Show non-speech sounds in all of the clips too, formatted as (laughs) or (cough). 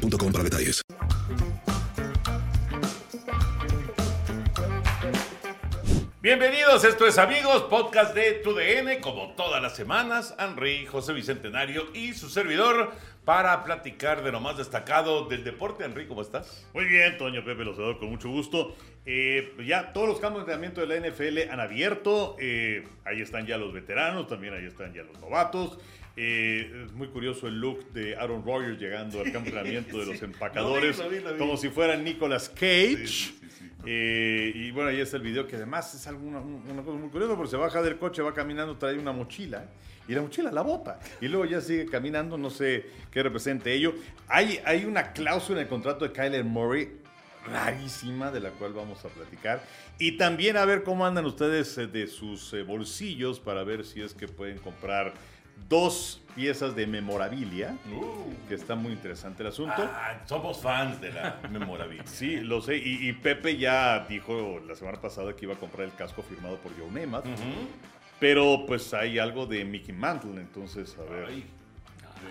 boostmobile.com para detalles. Bienvenidos, esto es Amigos, podcast de TUDN, como todas las semanas, Henry, José Bicentenario y su servidor para platicar de lo más destacado del deporte. Henry, ¿cómo estás? Muy bien, Toño Pepe Lozador, con mucho gusto. Eh, ya todos los campos de entrenamiento de la NFL han abierto, eh, ahí están ya los veteranos, también ahí están ya los novatos. Eh, es muy curioso el look de Aaron Rodgers llegando al campeonato de (laughs) los empacadores, vi, vi, vi. como si fuera Nicolas Cage. Eh, y bueno, ahí está el video que además es algo, una, cosa muy curiosa porque se baja del coche, va caminando, trae una mochila y la mochila la bota. Y luego ya sigue caminando, no sé qué represente ello. Hay, hay una cláusula en el contrato de Kyler Murray rarísima de la cual vamos a platicar. Y también a ver cómo andan ustedes eh, de sus bolsillos para ver si es que pueden comprar dos piezas de memorabilia, que está muy interesante el asunto. Ah, somos fans de la (laughs) memorabilia. Sí, lo sé. Y, y Pepe ya dijo la semana pasada que iba a comprar el casco firmado por Joe Namath. Pero pues hay algo de Mickey Mantle, entonces a ver. Ay,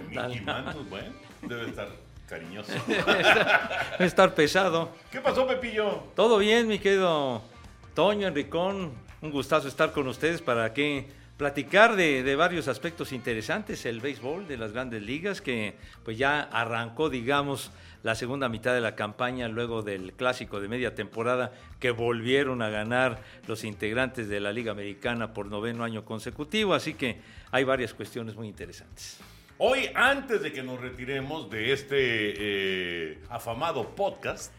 Mickey Mantle, bueno, debe estar cariñoso. (laughs) A estar pesado. ¿Qué pasó, Pepillo? Todo bien, mi querido Toño, Enricón. Un gustazo estar con ustedes para que platicar de, de varios aspectos interesantes. El béisbol de las grandes ligas, que pues ya arrancó, digamos, la segunda mitad de la campaña luego del clásico de media temporada que volvieron a ganar los integrantes de la Liga Americana por noveno año consecutivo. Así que hay varias cuestiones muy interesantes. Hoy, antes de que nos retiremos de este eh, afamado podcast,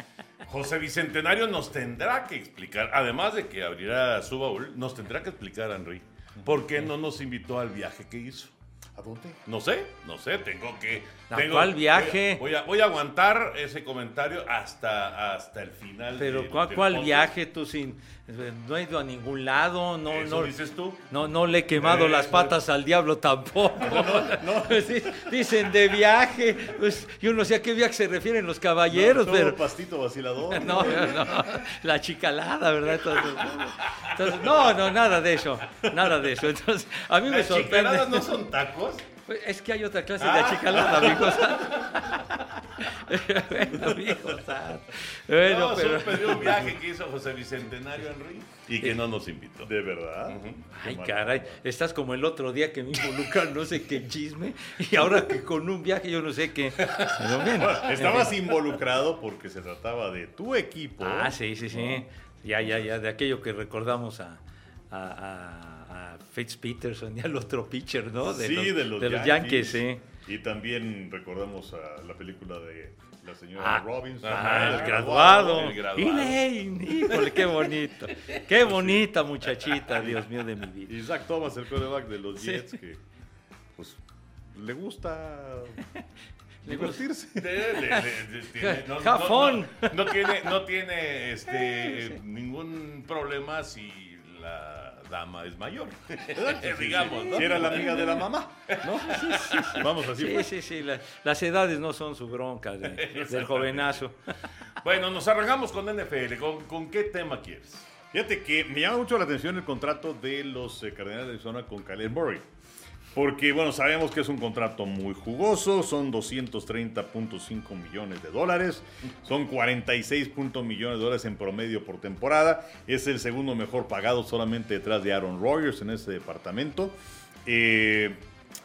(laughs) José Bicentenario nos tendrá que explicar, además de que abrirá su baúl, nos tendrá que explicar, Henry, por qué no nos invitó al viaje que hizo. ¿A dónde? No sé, no sé, tengo que... ¿A tengo- cuál viaje? Voy a, voy a aguantar ese comentario hasta, hasta el final. Pero del- ¿cuál, del cuál viaje tú sin no he ido a ningún lado, no ¿Eso no dices tú? No no le he quemado las Eso. patas al diablo tampoco. (laughs) (laughs) Dicen de viaje, pues yo no sé a qué viaje se refieren los caballeros, pero pastito vacilador. (laughs) no, no, no, la chicalada, ¿verdad? Entonces, entonces, no, no, nada de eso, nada de eso. Entonces, a mí me ¿Las sorprende. no son tacos? Pues, Es que hay otra clase de Ah. achicalada, amigos. (laughs) (laughs) bueno, amigos. Bueno, no, pero... supe un viaje que hizo José Bicentenario Henry y que no nos invitó. ¿De verdad? Ay, caray, estás como el otro día que me involucran no sé qué chisme y ahora que con un viaje yo no sé qué. Pero bien. Bueno, estabas involucrado porque se trataba de tu equipo. Ah, sí, sí, sí. Ya, ya, ya, de aquello que recordamos a, a, a, a Fitz Peterson y al otro pitcher, ¿no? De sí, los, de los, de los Yankees, sí. Y también recordamos a la película de la señora Ah, Robinson. Ah, el graduado. el graduado. Elaine, híjole, qué bonito. Qué bonita muchachita, Dios mío de mi vida. Y Zach Thomas, el quarterback de los Sí. Jets, que pues le gusta divertirse. (laughs) No, no- no tiene, no tiene (laughs) este, ningún problema si la dama es mayor. (laughs) (laughs) Digamos, ¿no? Si era la amiga de la mamá, ¿no? Vamos así. Sí, fue. sí, sí, la- las edades no son su bronca de- (laughs) del jovenazo. Bueno, nos arrancamos con NFL. ¿Con, con qué tema quieres? Fíjate que me llama mucho la atención el contrato de los eh, Cardenales de Arizona con Kyler Murray. Porque, bueno, sabemos que es un contrato muy jugoso, son 230.5 millones de dólares, son 46 punto millones de dólares en promedio por temporada, es el segundo mejor pagado solamente detrás de Aaron Rodgers en ese departamento. Eh,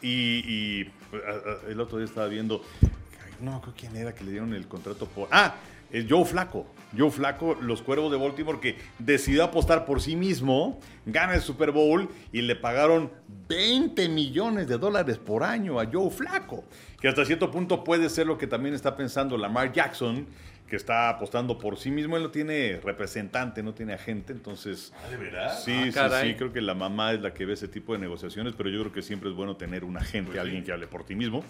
y, y, a- a- el otro día estaba viendo, no acuerdo quién era que le dieron el contrato por... Ah, es Joe Flaco. Joe Flaco, los Cuervos de Baltimore, que decidió apostar por sí mismo, gana el Super Bowl y le pagaron 20 millones de dólares por año a Joe Flaco. Que hasta cierto punto puede ser lo que también está pensando Lamar Jackson, que está apostando por sí mismo. Él no tiene representante, no tiene agente, entonces... Ah, ¿de verdad? Sí, Ah, sí, caray. sí, creo que la mamá es la que ve ese tipo de negociaciones, pero yo creo que siempre es bueno tener un agente, Pues sí. alguien que hable por ti mismo.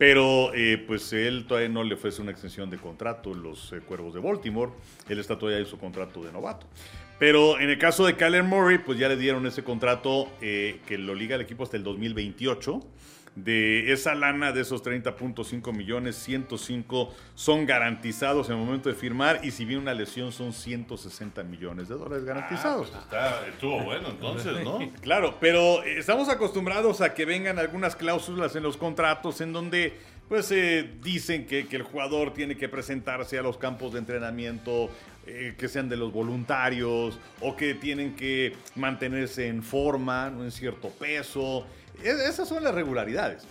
Pero eh, pues él todavía no le ofrece una extensión de contrato los eh, Cuervos de Baltimore. Él está todavía en su contrato de novato. Pero en el caso de Kyler Murray, pues ya le dieron ese contrato eh, que lo liga al equipo hasta el 2028. De esa lana, de esos 30.5 millones, 105 son garantizados en el momento de firmar y si viene una lesión son 160 millones de dólares garantizados. Ah, pues está- estuvo bueno entonces, ¿no? (laughs) Claro, pero eh, estamos acostumbrados a que vengan algunas cláusulas en los contratos en donde pues eh, dicen que, que el jugador tiene que presentarse a los campos de entrenamiento eh, que sean de los voluntarios o que tienen que mantenerse en forma, ¿no? en cierto peso. Es- esas son las regularidades.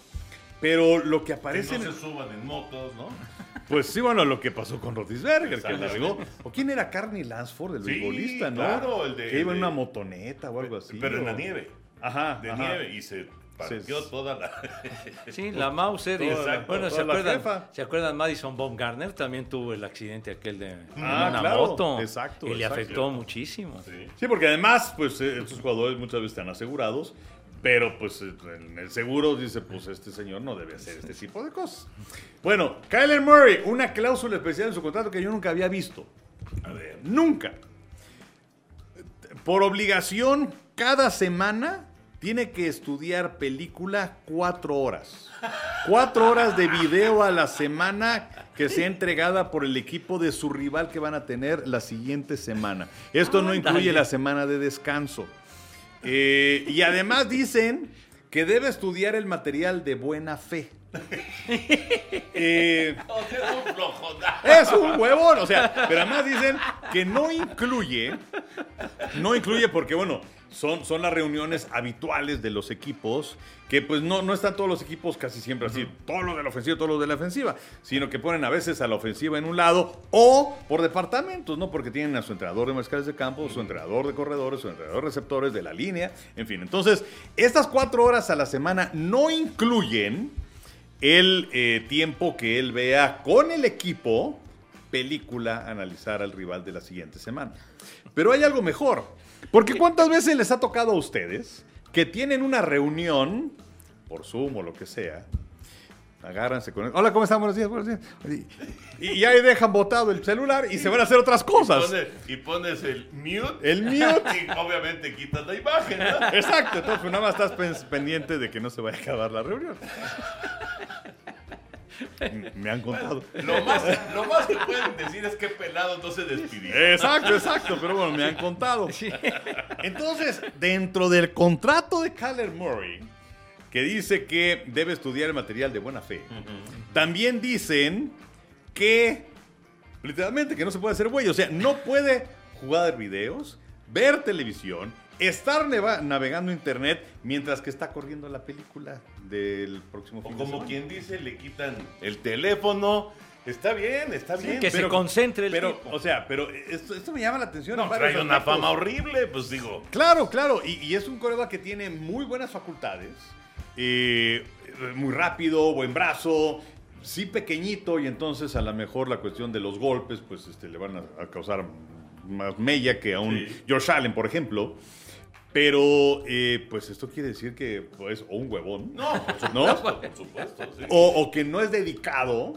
Pero lo que Que aparece en no se suban en motos, ¿no? (laughs) pues sí, bueno, lo que pasó con Rotisberger, que largó. ¿O quién era Carney Lansford, el Sí, beisbolista, no? claro, el de- Que iba en una motoneta o algo así. Pero en la nieve. Ajá. De ajá. nieve. Y se partió Sí. toda la... (laughs) Sí, la Mauser. y- la- bueno, ¿se acuerdan. ¿se acuerdan? Madison Baumgartner también tuvo el accidente aquel de Ah, una claro, moto. exacto, Y le exacto. afectó muchísimo. Sí. Sí, porque además, pues eh, estos jugadores muchas veces están asegurados, pero pues en el seguro dice, pues este señor no debe hacer este tipo de cosas. Bueno, Kyler Murray, una cláusula especial en su contrato que yo nunca había visto. A ver. Nunca. Por obligación, cada semana tiene que estudiar película cuatro horas. Cuatro horas de video a la semana que sea entregada por el equipo de su rival que van a tener la siguiente semana. Esto no incluye la semana de descanso. Eh, y además dicen que debe estudiar el material de buena fe. (laughs) Eh, (laughs) es un es un huevón, o sea, pero además dicen que no incluye, no incluye porque, bueno, son, son las reuniones habituales de los equipos, que pues no, no están todos los equipos casi siempre así, todos los de la ofensiva, todos los de la ofensiva, sino que ponen a veces a la ofensiva en un lado o por departamentos, ¿no? Porque tienen a su entrenador de mariscales de campo, su entrenador de corredores, su entrenador de receptores de la línea, en fin. Entonces, estas cuatro horas a la semana no incluyen el eh, tiempo que él vea con el equipo película analizar al rival de la siguiente semana. Pero hay algo mejor. Porque ¿cuántas veces les ha tocado a ustedes que tienen una reunión, por Zoom o lo que sea, agárranse con... Hola, ¿cómo están? Buenos días, buenos días. Y, y ahí dejan botado el celular y se van a hacer otras cosas. Pones- y pones el mute. El mute. (laughs) Y obviamente quitas la imagen, ¿no? Exacto, entonces pues, nada más estás pendiente de que no se vaya a acabar la reunión. (laughs) Me han contado. Lo más, lo más que pueden decir es que pelado no se despidió. Exacto, exacto, pero bueno, me han contado. Entonces, dentro del contrato de Kyler Murray, que dice que debe estudiar el material de buena fe, también dicen que, literalmente, que no se puede hacer güey. O sea, no puede jugar videos, ver televisión, estar neva- navegando internet mientras que está corriendo la película del próximo O fin de como semana. quien dice, le quitan el teléfono. Está bien, está bien. que se pero concentre el Pero, tipo. o sea, pero esto, esto me llama la atención. no, trae una aspectos. fama horrible, pues digo. Claro, claro. Y, y es un coreback que tiene muy buenas facultades. eh, muy rápido, buen brazo. Sí pequeñito y entonces a lo mejor la cuestión de los golpes pues este, le van a, a causar más mella que a un Sí. Josh Allen, por ejemplo. Pero eh, pues esto quiere decir que pues o un huevón. No, por supuesto, ¿No? por supuesto. sí. O, o que no es dedicado,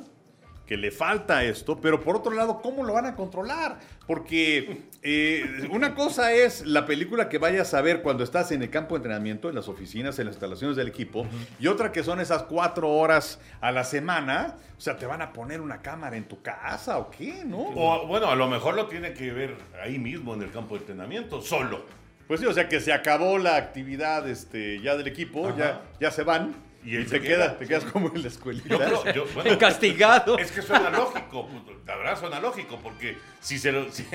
que le falta esto, pero por otro lado, ¿cómo lo van a controlar? Porque eh, una cosa es la película que vayas a ver cuando estás en el campo de entrenamiento, en las oficinas, en las instalaciones del equipo, y otra que son esas cuatro horas a la semana. O sea, ¿te van a poner una cámara en tu casa o qué? ¿No? O bueno, a lo mejor lo tiene que ver ahí mismo en el campo de entrenamiento, solo. Pues sí, o sea que se acabó la actividad este, ya del equipo, Ajá. ya, ya se van. Y Y, él te, se queda, queda. te quedas como en la escuelita. Yo creo, yo- bueno, (laughs) Castigado. Es que suena lógico, la verdad suena lógico, porque si se lo, (laughs) si-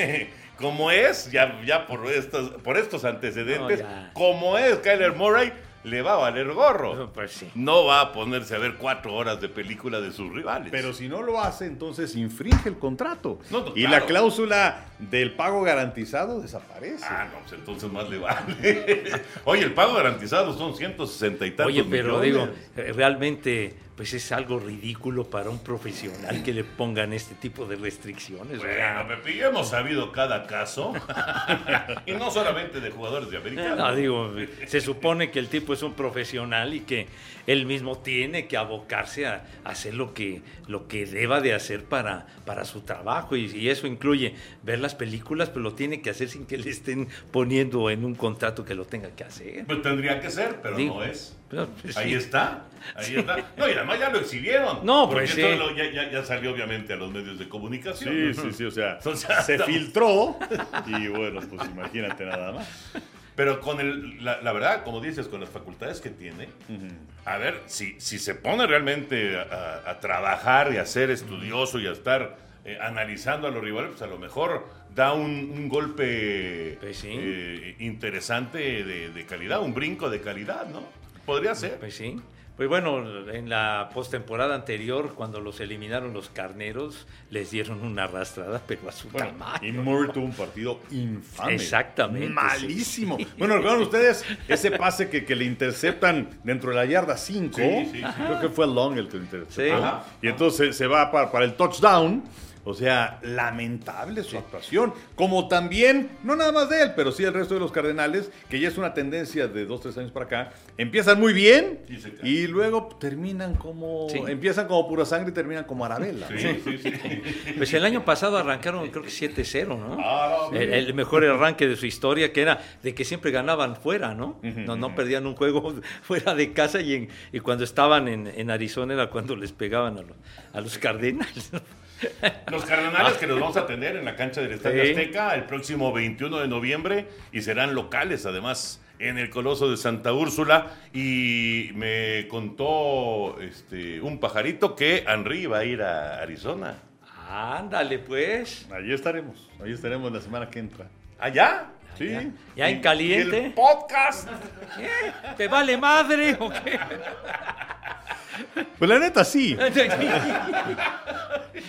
como es, ya, ya por estos, por estos antecedentes, No, ya. como es Kyler Murray, le va a valer gorro. (laughs) Pues sí. No va a ponerse a ver cuatro horas de película de sus rivales. Pero si no lo hace, entonces infringe el contrato. No, no, y claro. la cláusula del pago garantizado desaparece. Ah, no, pues entonces más le vale. (laughs) Oye, el pago garantizado son 160 y tantos Oye, pero millones. digo, eh, realmente, pues es algo ridículo para un profesional que le pongan este tipo de restricciones. Bueno, Pepe, ya hemos sabido cada caso. (laughs) y no solamente de jugadores de América. No, digo, se supone que el tipo es un profesional y que él mismo tiene que abocarse a, a hacer lo que, lo que deba de hacer para, para su trabajo. Y, y eso incluye ver las películas, pero lo tiene que hacer sin que le estén poniendo en un contrato que lo tenga que hacer. Pues tendría que ser, pero Digo, no es. Pero, pues, Ahí sí. está, ahí está. No, y además ya lo exhibieron. No, porque pues, sí. lo- ya, ya- ya salió obviamente a los medios de comunicación. Sí, sí, sí, o sea, (laughs) O sea, se estamos- filtró (laughs) y bueno, pues imagínate nada más. Pero con el, la, la verdad, como dices, con las facultades que tiene, a ver, si, si se pone realmente a, a- a trabajar y a ser estudioso y a estar eh, analizando a los rivales, pues a lo mejor da un, un golpe Pues sí. eh, interesante de, de calidad, un brinco de calidad, ¿no? Podría ser. Pues sí. Pues bueno, en la postemporada anterior, cuando los eliminaron los carneros, les dieron una arrastrada, pero a su Bueno, tamaño. y Murray tuvo un partido infame. Exactamente, Malísimo. sí. Bueno, recuerdan ustedes ese pase que, que le interceptan dentro de la yarda 5. Sí, sí, sí. Creo que fue Long el que interceptó. Sí. Ajá. Y entonces se va para, para el touchdown. O sea, lamentable su actuación. Como también, no nada más de él, pero sí el resto de los Cardenales, que ya es una tendencia de dos, tres años para acá. Empiezan muy bien Y luego terminan como. Sí. Empiezan como pura sangre y terminan como Arabella. Sí, sí, sí. (laughs) Pues el año pasado arrancaron creo que 7-0, ¿no? Ah, no, el, el mejor arranque de su historia, que era de que siempre ganaban fuera, ¿no? No, no perdían un juego (laughs) fuera de casa y, en- y cuando estaban en, en Arizona era cuando les pegaban a, los- a los Cardenales. (laughs) Los Cardenales que los vamos a tener en la cancha del Estadio Sí. Azteca el próximo 21 de noviembre y serán locales además en el Coloso de Santa Úrsula y me contó este un pajarito que Henry va a ir a Arizona. Ándale, pues. Allí estaremos. Allí estaremos la semana que entra. ¿Allá? Sí. Ya, ya en ¿Y caliente. el podcast? ¿Qué? ¿Te vale madre o qué? (laughs) Pues la neta sí. (laughs)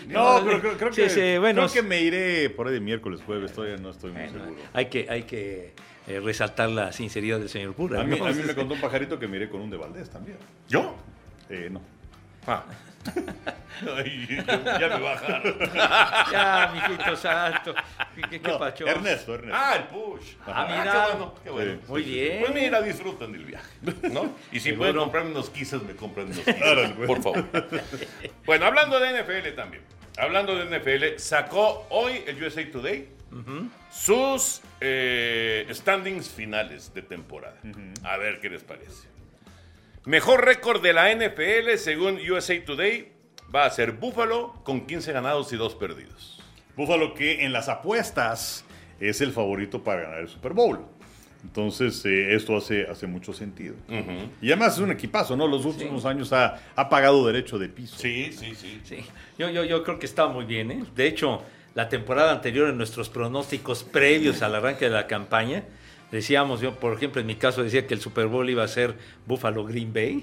No, pero creo, que, sí, bueno, creo que me iré por ahí de miércoles, jueves, todavía no estoy muy Bueno, seguro. hay que, hay que eh, resaltar la sinceridad del señor Burra. A mí, ¿no? a mí me (laughs) contó un pajarito que me iré con un de Valdés también. ¿Yo? Eh, no. Ah. Ay, ya me bajaron. (laughs) Ya, mijito santo. ¿Qué, qué, No, pacho? Ernesto, Ernesto. Ah, el push. Ah, mira. qué bueno, qué bueno. Sí. Muy bien. Pues mira, disfrutan del viaje, ¿no? Y si pueden comprarme unos quises, me compran unos quises, por favor. (laughs) Bueno, hablando de NFL también. Hablando de NFL, sacó hoy el USA Today sus eh, standings finales de temporada. A ver qué les parece. Mejor récord de la NFL según USA Today va a ser Buffalo con 15 ganados y 2 perdidos. Búfalo que en las apuestas es el favorito para ganar el Super Bowl. Entonces, eh, esto hace, hace mucho sentido. Y además es un equipazo, ¿no? Los últimos años ha, ha pagado derecho de piso. Sí, sí, sí. Sí, yo, yo, yo creo que está muy bien. ¿eh? De hecho, la temporada anterior, en nuestros pronósticos previos al arranque de la campaña, decíamos, yo por ejemplo, en mi caso decía que el Super Bowl iba a ser Buffalo Green Bay.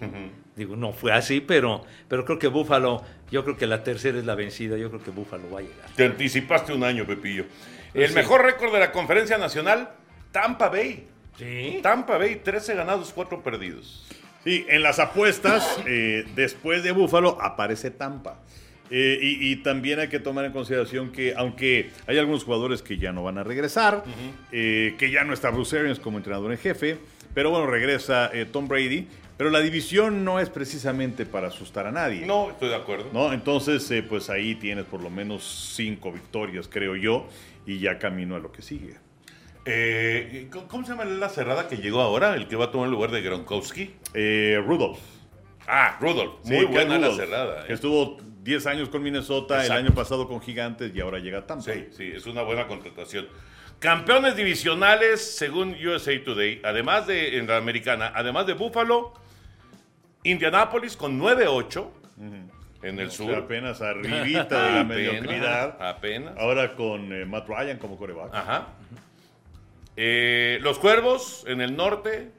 Digo, no fue así, pero, pero creo que Buffalo, yo creo que la tercera es la vencida, yo creo que Buffalo va a llegar. Te anticipaste un año, Pepillo. Pues El sí. mejor récord de la conferencia nacional, Tampa Bay. Sí. Tampa Bay, 13 ganados, 4 perdidos. Sí, en las apuestas, eh, después de Búfalo, aparece Tampa. Eh, y, y también hay que tomar en consideración que, aunque hay algunos jugadores que ya no van a regresar, eh, que ya no está Bruce Arians como entrenador en jefe, pero bueno, regresa eh, Tom Brady. Pero la división no es precisamente para asustar a nadie. No, estoy de acuerdo. ¿no? Entonces, pues ahí tienes por lo menos cinco victorias, creo yo, y ya camino a lo que sigue. ¿cómo- ¿Cómo se llama la cerrada que llegó ahora? El que va a tomar el lugar de Gronkowski. Eh, Rudolph. Ah, Rudolph. Muy buena la cerrada. Estuvo 10 años con Minnesota, Exacto. el año pasado con Gigantes y ahora llega a Tampa. Sí, sí, es una buena contratación. Campeones divisionales, según USA Today, además de en la americana, además de Buffalo, Indianapolis con 9-8 en el O sea, sur. apenas arribita (laughs) de la Apenas, mediocridad. Apenas. Ahora con eh, Matt Ryan como coreback. Ajá. Eh, los Cuervos en el norte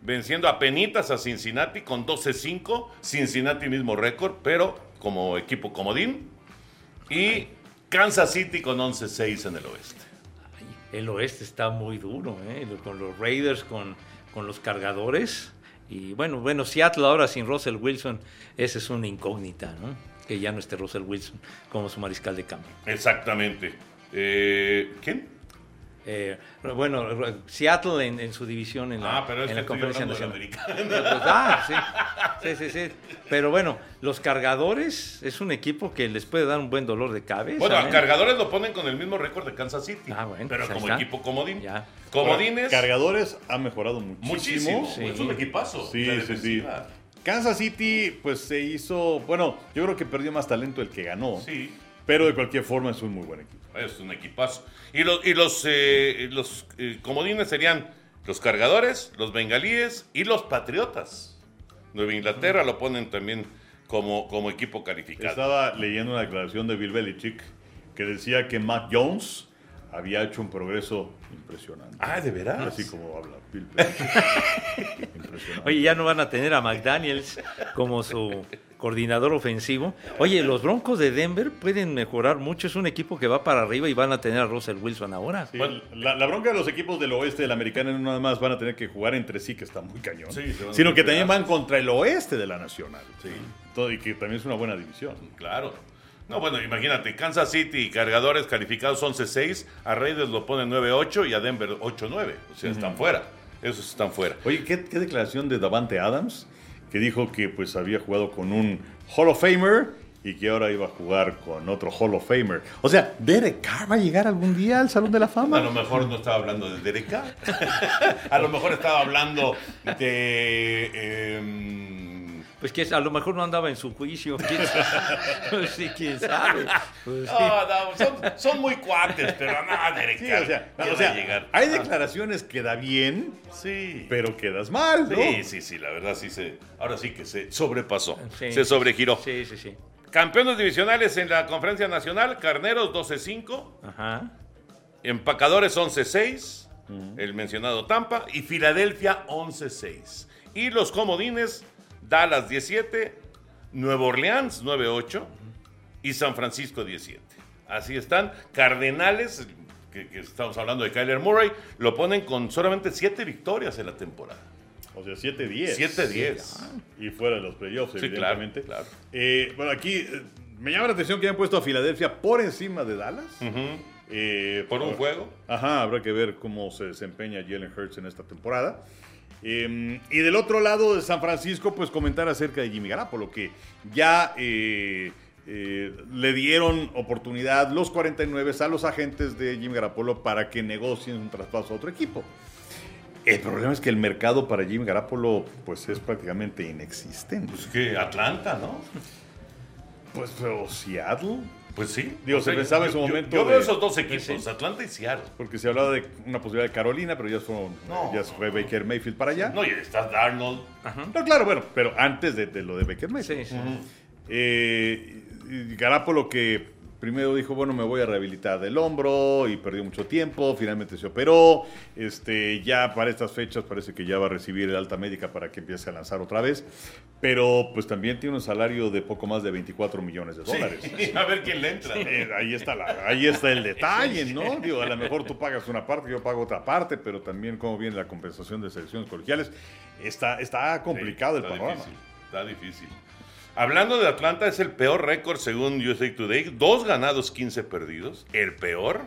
venciendo a penitas a Cincinnati con 12-5. Cincinnati mismo récord, pero como equipo comodín. Y Kansas City con 11-6 en el oeste. El oeste está muy duro, ¿eh? con los Raiders, con, con los cargadores. Y bueno, bueno, Seattle ahora sin Russell Wilson, esa es una incógnita, ¿no? Que ya no esté Russell Wilson como su mariscal de campo. Exactamente. Eh, ¿Quién? Eh, bueno, Seattle en, en, su división en la, ah, pero es en la conferencia nacional. americana. Pues, ah, sí. sí, sí, sí. Pero bueno, los cargadores es un equipo que les puede dar un buen dolor de cabeza. Bueno, a ¿eh? cargadores lo ponen con el mismo récord de Kansas City. Ah, bueno, pero pues como está. equipo comodín. Ya. Comodines. Cargadores ha mejorado muchísimo. Muchísimo. Sí. Es un equipazo. Sí, la sí, sí. Kansas City, pues se hizo. Bueno, yo creo que perdió más talento el que ganó. Sí. Pero de cualquier forma es un muy buen equipo. Es un equipazo. Y los, y los, eh, los eh, comodines serían los cargadores, los bengalíes y los patriotas. Nueva Inglaterra lo ponen también como, como equipo calificado. Estaba leyendo una declaración de Bill Belichick que decía que Mac Jones había hecho un progreso impresionante. Ah, ¿de veras? Así como habla Bill Belichick. (laughs) impresionante. Oye, ya no van a tener a McDaniels como su coordinador ofensivo. Oye, los Broncos de Denver pueden mejorar mucho. Es un equipo que va para arriba y van a tener a Russell Wilson ahora. Sí, Bueno. la, la bronca de los equipos del oeste de la americana no nada más van a tener que jugar entre sí, que está muy cañón, Sí, sino que también van contra el oeste de la nacional. Todo, y que también es una buena división. Claro. No, bueno, imagínate, Kansas City y cargadores calificados 11-6, a Raiders lo ponen 9-8 y a Denver 8-9. O sea, están fuera. Esos están fuera. Oye, ¿qué, qué declaración de Davante Adams? Que dijo que pues había jugado con un Hall of Famer y que ahora iba a jugar con otro Hall of Famer. O sea, ¿Derek Carr va a llegar algún día al Salón de la A Fama? lo mejor no estaba hablando de Derek Carr. (laughs) a lo mejor estaba hablando de... em, Pues que a lo mejor no andaba en su juicio. ¿Quién (laughs) sabe? Pues sí, quién sabe. Pues sí. no, no, son, son muy cuates, pero no, Derek Sí, o sea, ¿quién o sea, a llegar? hay declaraciones que da bien, Sí. pero quedas mal, ¿no? Sí, sí, sí, la verdad sí se... Ahora sí que se sobrepasó. Sí. Se sobregiró. Sí, sí, sí. Campeones divisionales en la conferencia nacional, Carneros 12-5, Ajá. Empacadores 11-6, el mencionado Tampa, y Filadelfia 11-6. Y los comodines, Dallas 17, Nueva Orleans 9-8 y San Francisco 17. Así están. Cardenales, que, que estamos hablando de Kyler Murray, lo ponen con solamente 7 victorias en la temporada. O sea, 7-10. 7-10. Y fuera de los playoffs, Sí, evidentemente. claro. Eh, bueno, aquí eh, me llama la atención que hayan puesto a Filadelfia por encima de Dallas. Eh, Por un juego. Ajá, habrá que ver cómo se desempeña Jalen Hurts en esta temporada. Eh, y del otro lado de San Francisco, pues comentar acerca de Jimmy Garapolo, que ya eh, eh, le dieron oportunidad los 49 a los agentes de Jimmy Garapolo para que negocien un traspaso a otro equipo. El problema es que el mercado para Jimmy Garapolo pues es prácticamente inexistente. Pues que Atlanta, ¿no? Pues pero Seattle, Pues sí. Digo, se pensaba en su momento Yo, veo esos dos equipos, Atlanta y Seattle. porque se hablaba de una posibilidad de Carolina, pero ya, fueron, No. ya se fue Baker Mayfield para allá. No, y está Darnold. No, claro, bueno, pero antes de, de lo de Baker Mayfield. Sí, sí. Eh, y Garapolo que primero dijo, bueno, me voy a rehabilitar del hombro y perdió mucho tiempo, finalmente se operó, este, ya para estas fechas parece que ya va a recibir el alta médica para que empiece a lanzar otra vez, pero pues también tiene un salario de poco más de 24 millones de dólares. Sí, (laughs) a ver quién le entra. Eh, ahí, está la- ahí está el detalle, ¿no? Digo, a lo mejor tú pagas una parte, yo pago otra parte, pero también cómo viene la compensación de selecciones colegiales. Está, está complicado el está panorama. Difícil, está difícil. Hablando de Atlanta, es el peor récord según USA Today. Dos ganados, 15 perdidos. El peor.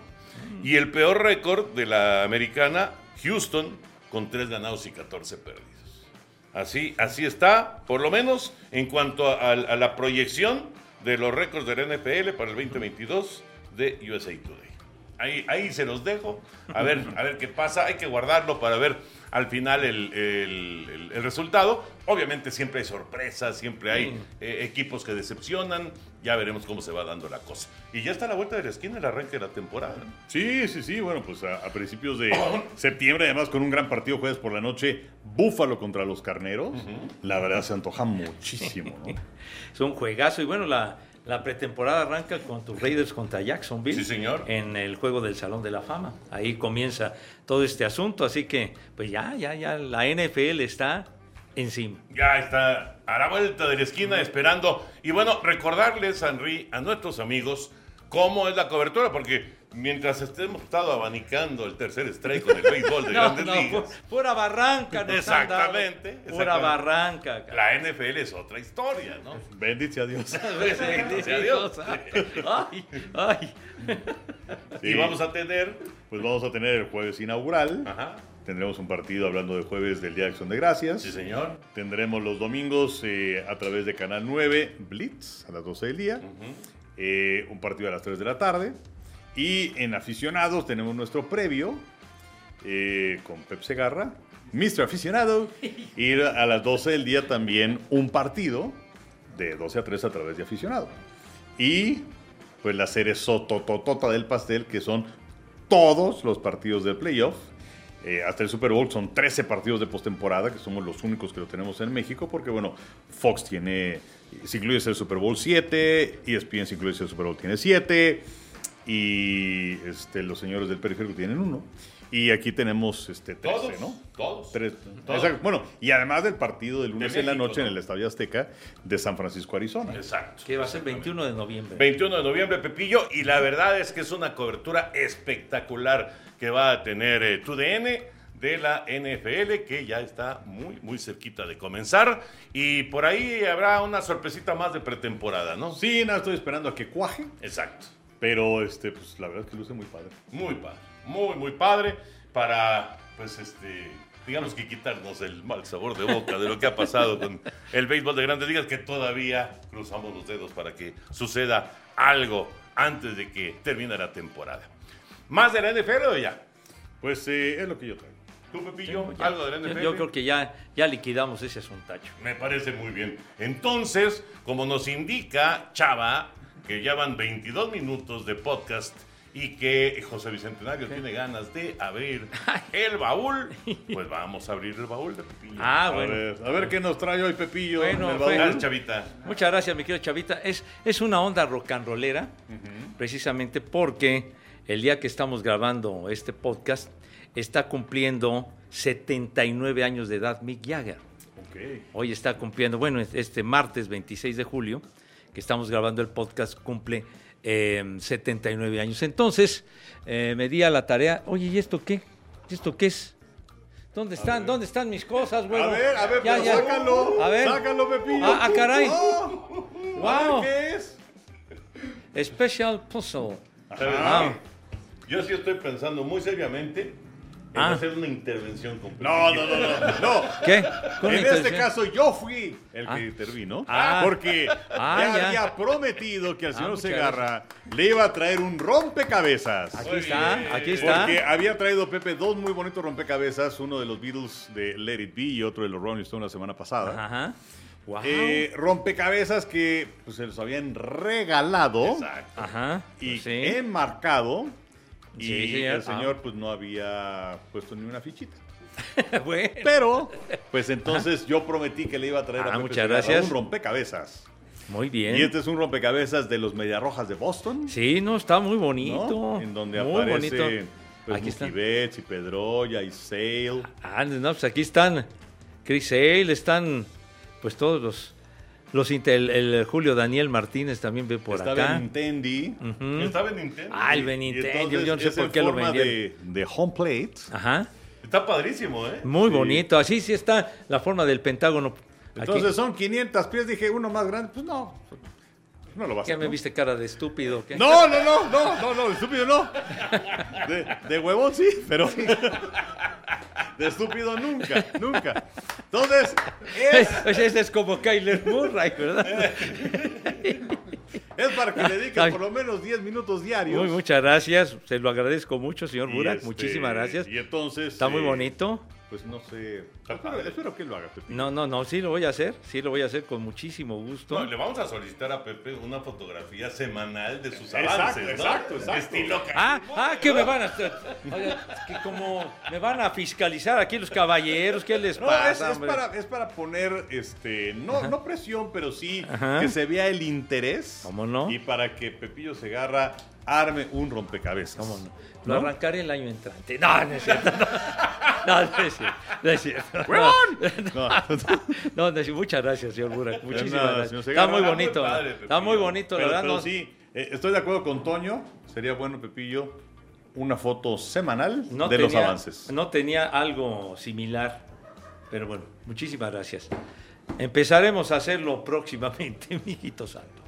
Y el peor récord de la americana, Houston, con tres ganados y 14 perdidos. Así, así está, por lo menos en cuanto a, a la proyección de los récords del NFL para el 2022 de USA Today. Ahí, ahí se los dejo. A ver, a ver qué pasa. Hay que guardarlo para ver al final el, el- el- el resultado. Obviamente siempre hay sorpresas, siempre hay eh, equipos que decepcionan. Ya veremos cómo se va dando la cosa. Y ya está a la vuelta de la esquina el arranque de la temporada. Sí, sí, sí. Bueno, pues a, a principios de septiembre, además con un gran partido jueves por la noche, Búfalo contra los Carneros. La verdad se antoja muchísimo, ¿no? (laughs) Es un juegazo. Y bueno, la, La pretemporada arranca con tus Raiders contra Jacksonville. Sí, señor. En el juego del Salón de la Fama. Ahí comienza todo este asunto. Así que, pues ya, ya, ya, la NFL está encima. Ya está a la vuelta de la esquina esperando. Y bueno, recordarles, Henry, a nuestros amigos, cómo es la cobertura, porque mientras estemos estado abanicando el tercer strike con el béisbol de (laughs) No, grandes no, ligas, pu- pura barranca. nos dado. Exactamente, Pura exactamente. barranca. cara. la NFL es otra historia, ¿no? (laughs) Bendito sea Dios. (laughs) Bendito sea Dios. Ay, ay. Y vamos a tener. Pues vamos a tener el jueves inaugural. Ajá. Tendremos un partido hablando de jueves del Día de Acción de Gracias. Sí, señor. Tendremos los domingos eh, a través de Canal 9, Blitz, a las 12 del día. Eh, un partido a las 3 de la tarde. Y en aficionados tenemos nuestro previo eh, con Pep Segarra, Mr. Aficionado. (laughs) Y a las 12 del día también un partido de 12 a 3 a través de aficionado. Y pues la serie sotototota del pastel, que son todos los partidos de playoff. Eh, hasta el Super Bowl son 13 partidos de postemporada, que somos los únicos que lo tenemos en México, porque bueno, Fox tiene, si incluyes el Super Bowl 7, ESPN si incluyes el Super Bowl tiene 7, y este, los señores del periférico tienen uno. Y aquí tenemos este, 13, Todos, ¿no? todos. Tres. Todos. Exacto. Bueno, y además del partido del lunes en la noche en el Estadio Azteca de San Francisco, Arizona. Exacto. Que va a ser 21 de noviembre. 21 de noviembre, Pepillo, y la verdad es que es una cobertura espectacular que va a tener eh, TUDN de la NFL, que ya está muy, muy cerquita de comenzar, y por ahí habrá una sorpresita más de pretemporada, ¿no? Sí, nada, estoy esperando a que cuaje, Exacto. pero este, pues la verdad es que luce muy padre. Muy padre, muy, muy padre, para, pues, este, digamos que quitarnos el mal sabor de boca de lo que ha pasado con el béisbol de grandes ligas, que todavía cruzamos los dedos para que suceda algo antes de que termine la temporada. ¿Más de la NFL o ya? Pues eh, es lo que yo traigo. ¿Tú, Pepillo? Ya, ¿Algo de la yo- creo que ya, ya liquidamos ese asuntacho. Me parece muy bien. Entonces, como nos indica Chava, que ya van 22 minutos de podcast y que José Bicentenario tiene ganas de abrir el baúl, (laughs) pues vamos a abrir el baúl de Pepillo. Ah, A, bueno. ver, a ver qué nos trae hoy Pepillo. Bueno, en el fue- baúl. Gracias, Chavita. Muchas gracias, mi querido Chavita. Es, es una onda rock and rollera, precisamente porque el día que estamos grabando este podcast está cumpliendo 79 años de edad Mick Jagger. Ok. Hoy está cumpliendo, bueno, este martes 26 de julio, que estamos grabando el podcast, cumple eh, 79 años. Entonces, eh, me di a la tarea, oye, ¿y esto qué? ¿Y esto qué es? ¿Dónde están? ¿Dónde están mis cosas, güey? A ver, a ver, Ya, pero ya. sácalo. A ver. Sácalo, Pepillo. Ah, ah, caray. Oh, Wow. ¿Qué es? Special Puzzle. ¿Sabes Ah. Yo sí estoy pensando muy seriamente en Ah. hacer una intervención con No, no, no, no. no. ¿Qué? ¿Con En este caso yo fui el que Ah. intervino Ah. porque Ah, ya, ya. había prometido que al Ah, señor Segarra le iba a traer un rompecabezas. Aquí está, aquí está. Porque había traído Pepe dos muy bonitos rompecabezas, uno de los Beatles de Let It Be y otro de los Rolling Stones la semana pasada. Ajá. Wow. Eh, rompecabezas que pues, se los habían regalado Exacto. Ajá. y sí. enmarcado y Sí, el señor pues no había puesto ni una fichita. (laughs) bueno. Pero, pues entonces yo prometí que le iba a traer Ah, a Pepe muchas gracias. un rompecabezas. Muy bien. Y este es un rompecabezas de los Mediarrojas de Boston. Sí, no, está muy ¿no? bonito. En donde muy aparece bonito. pues, Aquí está. Mookie Betts y Pedroya y Sale. Ah, no, pues aquí están Chris Hale, están pues todos los, los el, el Julio Daniel Martínez también ve por Está acá. Benintendi. Ujú. Estaba en Nintendo. Ah, el Benintendi, yo no sé por qué lo forma vendieron. de, de home plate. Ajá, Está padrísimo, ¿eh? muy Sí. bonito. Así sí está la forma del Pentágono. Aquí, Entonces son 500 pies. Dije, uno más grande. Pues no. No lo vas a ¿Qué me viste cara de estúpido? o qué? No, no, no, no, no, no, estúpido no. De, de huevón sí, pero (laughs) de estúpido nunca, nunca. Entonces, es, (laughs) Ese ese es como Kyler Murray, ¿verdad? es para que le dediquen por lo menos 10 minutos diarios. Muy, muchas gracias. Se lo agradezco mucho, señor Burak. este, Muchísimas gracias. Y entonces. Está muy eh, bonito. Pues no sé. Espero, espero que lo haga, Pepillo. No, no, no, sí lo voy a hacer, sí lo voy a hacer con muchísimo gusto. No, le vamos a solicitar a Pepe una fotografía semanal de sus Exacto, avances, ¿no? exacto, exacto. Estilo Ah, ah, que me van a oye, que como me van a fiscalizar aquí los caballeros, ¿qué les No, pasa? es, es para, es para poner, este, no, no presión, pero sí Ajá. que se vea el interés. ¿Cómo no? Y para que Pepillo Segarra arme un rompecabezas. ¿Cómo no? Lo ¿No? arrancaré el año entrante. No, no es cierto. No, (laughs) no, no es cierto. No es cierto. (laughs) No. No, no es cierto. muchas gracias, señor Burak. Muchísimas gracias. Está muy bonito. padre, Está muy bonito, la Pero, verdad. pero no- sí, eh, estoy de acuerdo con Toño. Sería bueno, Pepillo, una foto semanal de los avances. No tenía algo similar, pero bueno, muchísimas gracias. Empezaremos a hacerlo (laughs) próximamente, mijito santo.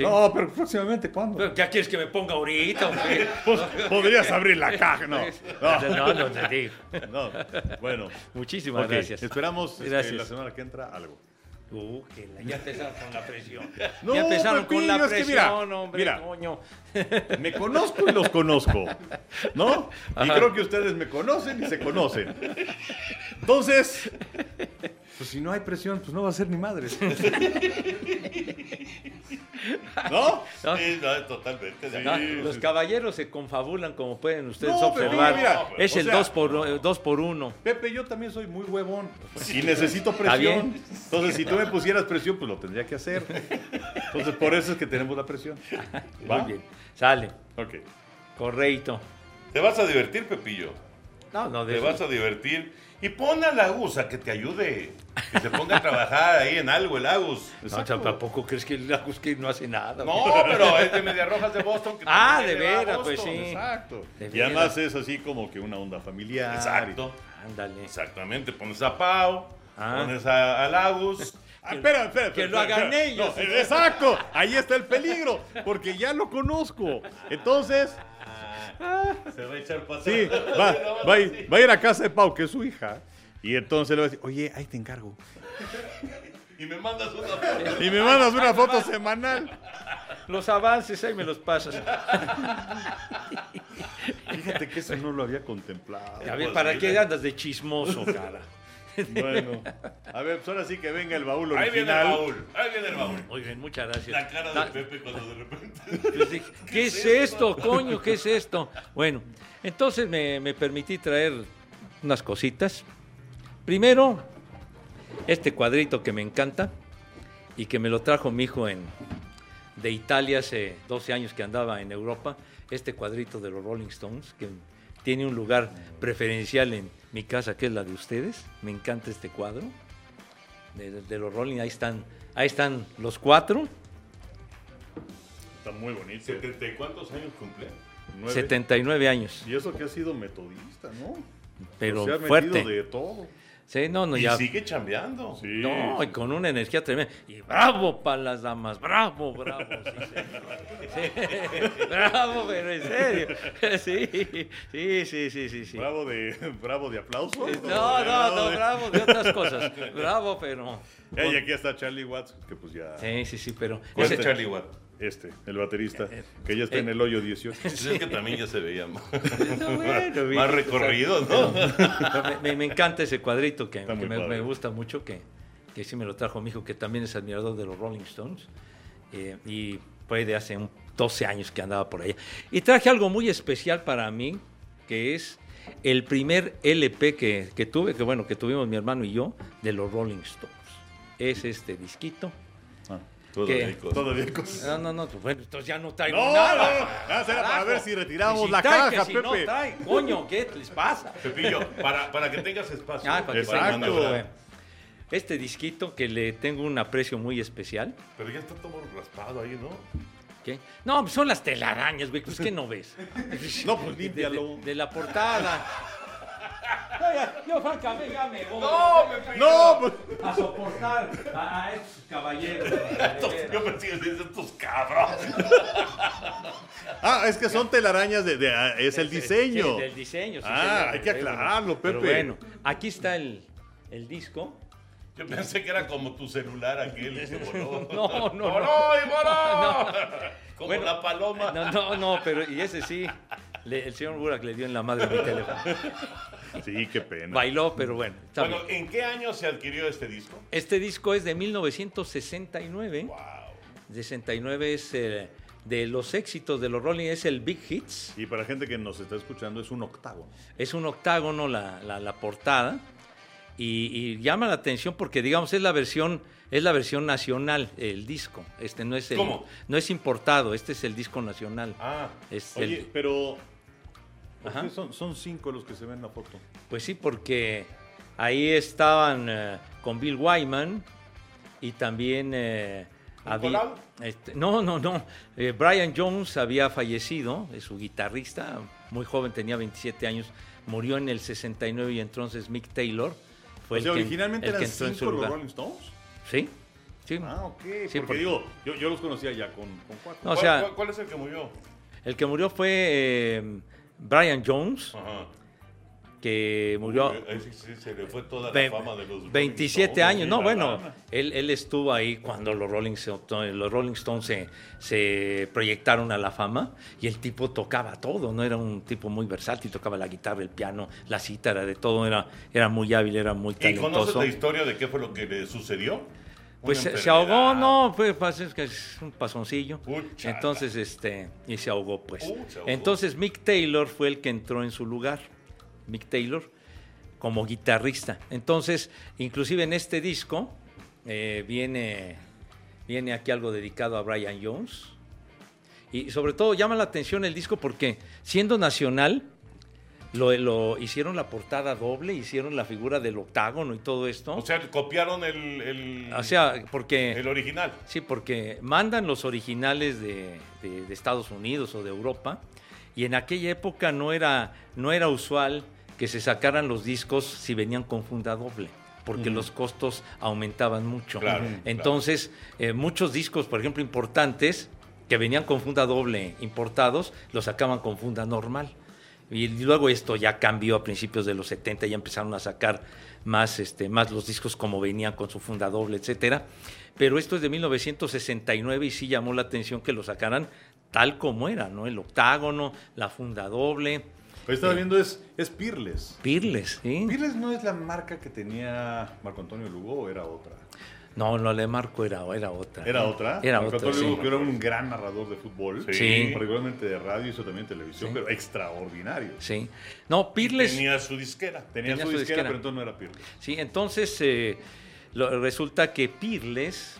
¿Sí? No, pero próximamente, ¿cuándo? ¿Qué quieres que me ponga ahorita? o qué? (laughs) Pues, podrías abrir la caja, no. (laughs) No, No, no te digo. no. Bueno, Muchísimas ok, gracias. Esperamos este, Gracias. la semana que entra algo. Uh, que la- ya empezaron con la presión. (laughs) No, ya empezaron con la Pepillo, es que presión, mira, hombre, mira. coño. Me conozco y los conozco, ¿no? Y Ajá. creo que ustedes me conocen y se conocen. Entonces, pues si no hay presión, pues no va a ser ni madres. (laughs) ¿No? ¿no? Sí, no, totalmente. los caballeros se confabulan, como pueden ustedes observar. mira, es el sea- 2 por, dos por 1. Pepe, yo también soy muy huevón y necesito presión. Entonces, si tú me (laughs) pusieras presión, pues lo tendría que hacer. Entonces, por eso es que tenemos la presión. (laughs) ¿Va? Muy bien. Sale. Ok. Correcto. Te vas a divertir, Pepillo. No, no, de Te eso- vas a divertir. Y pon a la USA que te ayude. Que se ponga a trabajar ahí en algo, el Agus. No, ¿Tampoco crees que el Agus no hace nada? No, pero es de Media Rojas de Boston. Que (laughs) Ah, de a veras, pues sí. Exacto. Y además es así como que una onda familiar. Exacto. Ándale. Exactamente. Pones a Pau, Ah. pones a, al Agus. (laughs) Ah, espera, espera, que espera, lo espera, hagan espera. ellos. No, exacto, ahí está el peligro, porque ya lo conozco. Entonces, (laughs) Se va a echar para sí, va, (laughs) va, a así. ir, va a ir a casa de Pau, que es su hija, y entonces le va a decir, oye, ahí te encargo. Y me mandas una foto. Y me mandas una foto semanal. Los avances, ahí me los pasas. Fíjate que eso no lo había contemplado. A ver, ¿para qué andas de chismoso, cara? Bueno, a ver, pues ahora sí que venga el baúl Ahí viene el original. baúl. Ahí viene el baúl. Muy bien, muchas gracias. La cara de Pepe cuando de repente. Pues dije, ¿Qué es esto, coño? ¿Qué es esto? Bueno, entonces me, me permití traer unas cositas. Primero, este cuadrito que me encanta y que me lo trajo mi hijo en, de Italia hace 12 años que andaba en Europa. Este cuadrito de los Rolling Stones, que tiene un lugar preferencial en mi casa, que es la de ustedes. Me encanta este cuadro de, de los Rolling. Ahí están, ahí están los cuatro. Está muy bonito. ¿Setenta y cuántos años cumple? Nueve. 79 años, Y eso que ha sido metodista, ¿no? pero Se ha metido fuerte. de todo. Sí, no, no, Y ya. sigue chambeando. Sí. No, y con una energía tremenda. Y bravo para las damas, bravo, bravo. Sí. Sí, (laughs) bravo, pero en serio. (laughs) Sí, sí, sí, sí, sí. sí. Bravo de, bravo de aplausos. No, no, no, de- bravo de otras cosas. Bravo, pero. Eh, y aquí está Charlie Watts, que pues ya. Sí, sí, sí, pero. ¿Cuál ese- es Charlie Watt? Este, el baterista, que ya está eh, en el hoyo 18. (laughs) Pues es que también ya se veía más, No, (laughs) bueno, vi- más recorrido, ¿no? (laughs) Me, me- me encanta ese cuadrito que, me, gusta mucho, que, que sí me lo trajo mi hijo, que también es admirador de los Rolling Stones. eh, y fue de hace un 12 años que andaba por allá. Y traje algo muy especial para mí, que es el primer LP que, que tuve, que bueno, que tuvimos mi hermano y yo, de los Rolling Stones. Es este disquito. Todavía ¿Qué? hay cosas. todavía hay cosas. No, no, no, pues bueno, entonces ya no traigo No, no, nada. no, nada, será para ver si retiramos si la trae, que caja, si no Pepe. trae, coño, ¿qué les pasa? Pepillo, para, para que tengas espacio. Ah, para que Exacto. Este disquito que le tengo un aprecio muy especial. Pero ya está todo raspado ahí, ¿no? ¿Qué? No, pues son las telarañas, güey. Pues que no ves. (laughs) No, pues De, límpialo. de- de la portada. Yo francamente ya me voy No, Pepillo. No, pues. a soportar a, a estos caballeros. (laughs) Estos- Yo pensé que decías estos cabros. (laughs) Ah, es que son telarañas de. de- ah, es el diseño. Sí, del diseño. sí, Ah, señor. hay que Pero aclararlo, pero Pepe. bueno, aquí está el, el disco. Yo pensé que era como tu celular aquel que voló. (laughs) No, no, ¡Voló no. y voló! No. Como Bueno, la paloma. No, no, no, pero y ese sí. Le- el señor Burak le dio en la madre mi teléfono. (laughs) Sí, qué pena. Bailó, pero bueno. está Bueno, bien. ¿en qué año se adquirió este disco? Este disco es de 1969. Wow. 69 es eh, de los éxitos de los Rolling, es el Big Hits. Y para gente que nos está escuchando, es un octágono. Es un octágono la, la- la portada. Y, y llama la atención porque, digamos, es la versión, es la versión nacional, el disco. Este no es el, ¿Cómo? no es importado, este es el disco nacional. Ah, Es Oye, el- pero. ¿Por Ajá. qué son, son cinco los que se ven en la foto. Pues sí, porque ahí estaban eh, con Bill Wyman y también eh, ¿Un había- este, no, no, no. Eh, Brian Jones había fallecido, es su guitarrista, muy joven, tenía 27 años, murió en el 69 y entonces Mick Taylor fue o el sea, que, originalmente el que eran entró en cinco su los lugar. Rolling Stones. Sí, sí. Ah, ok. Sí, porque, porque- digo, yo, yo los conocía ya con, con cuatro. No, o ¿cuál, sea- cuál- cuál es el que murió? El que murió fue eh, Brian Jones, Ajá. que murió... Uy, ahí sí, sí, se le fue toda la fama de los 27 Rolling Stones. años, no, bueno, él, él estuvo ahí cuando los Rolling Stones, los Rolling Stones se, se proyectaron a la fama y el tipo tocaba todo, no era un tipo muy versátil, tocaba la guitarra, el piano, la cítara, de todo, era, era muy hábil, era muy ¿Y conoces talentoso. la historia de qué fue lo que le sucedió? Pues se, se ahogó, no, pues pues, es que es un pasoncillo. Entonces, este, y se ahogó, pues. Uh, se ahogó. Entonces, Mick Taylor fue el que entró en su lugar. Mick Taylor, como guitarrista. Entonces, inclusive en este disco, eh, viene, viene aquí algo dedicado a Brian Jones. Y sobre todo llama la atención el disco porque, siendo nacional, lo, lo- hicieron la portada doble, hicieron la figura del octágono y todo esto. O sea, copiaron el, el, O sea, porque... el original. Sí, porque mandan los originales de, de- de Estados Unidos o de Europa y en aquella época no era, no era usual que se sacaran los discos si venían con funda doble, porque los costos aumentaban mucho. Claro, Entonces, eh, muchos discos, por ejemplo, importantes, que venían con funda doble importados, los sacaban con funda normal. Y luego esto ya cambió a principios de los 70, ya empezaron a sacar más, este, más los discos como venían con su funda doble, etcétera. Pero esto es de 1969 y sí llamó la atención que lo sacaran tal como era, ¿no? El octágono, la funda doble, Ahí estaba viendo, es, es Pirles. Pirles, ¿sí? Pirles no es la marca que tenía Marco Antonio Lugo, o era otra. No, no le marco, era, era otra. ¿Era otra? Era otra, Antonio sí. Que era un gran narrador de fútbol. Sí. Particularmente de radio, hizo también televisión, Sí. pero extraordinario. Sí. No, Pirles... Tenía su disquera. Tenía, Tenía su su disquera, disquera. pero entonces no era Pirles. Sí, entonces eh, lo- resulta que Pirles,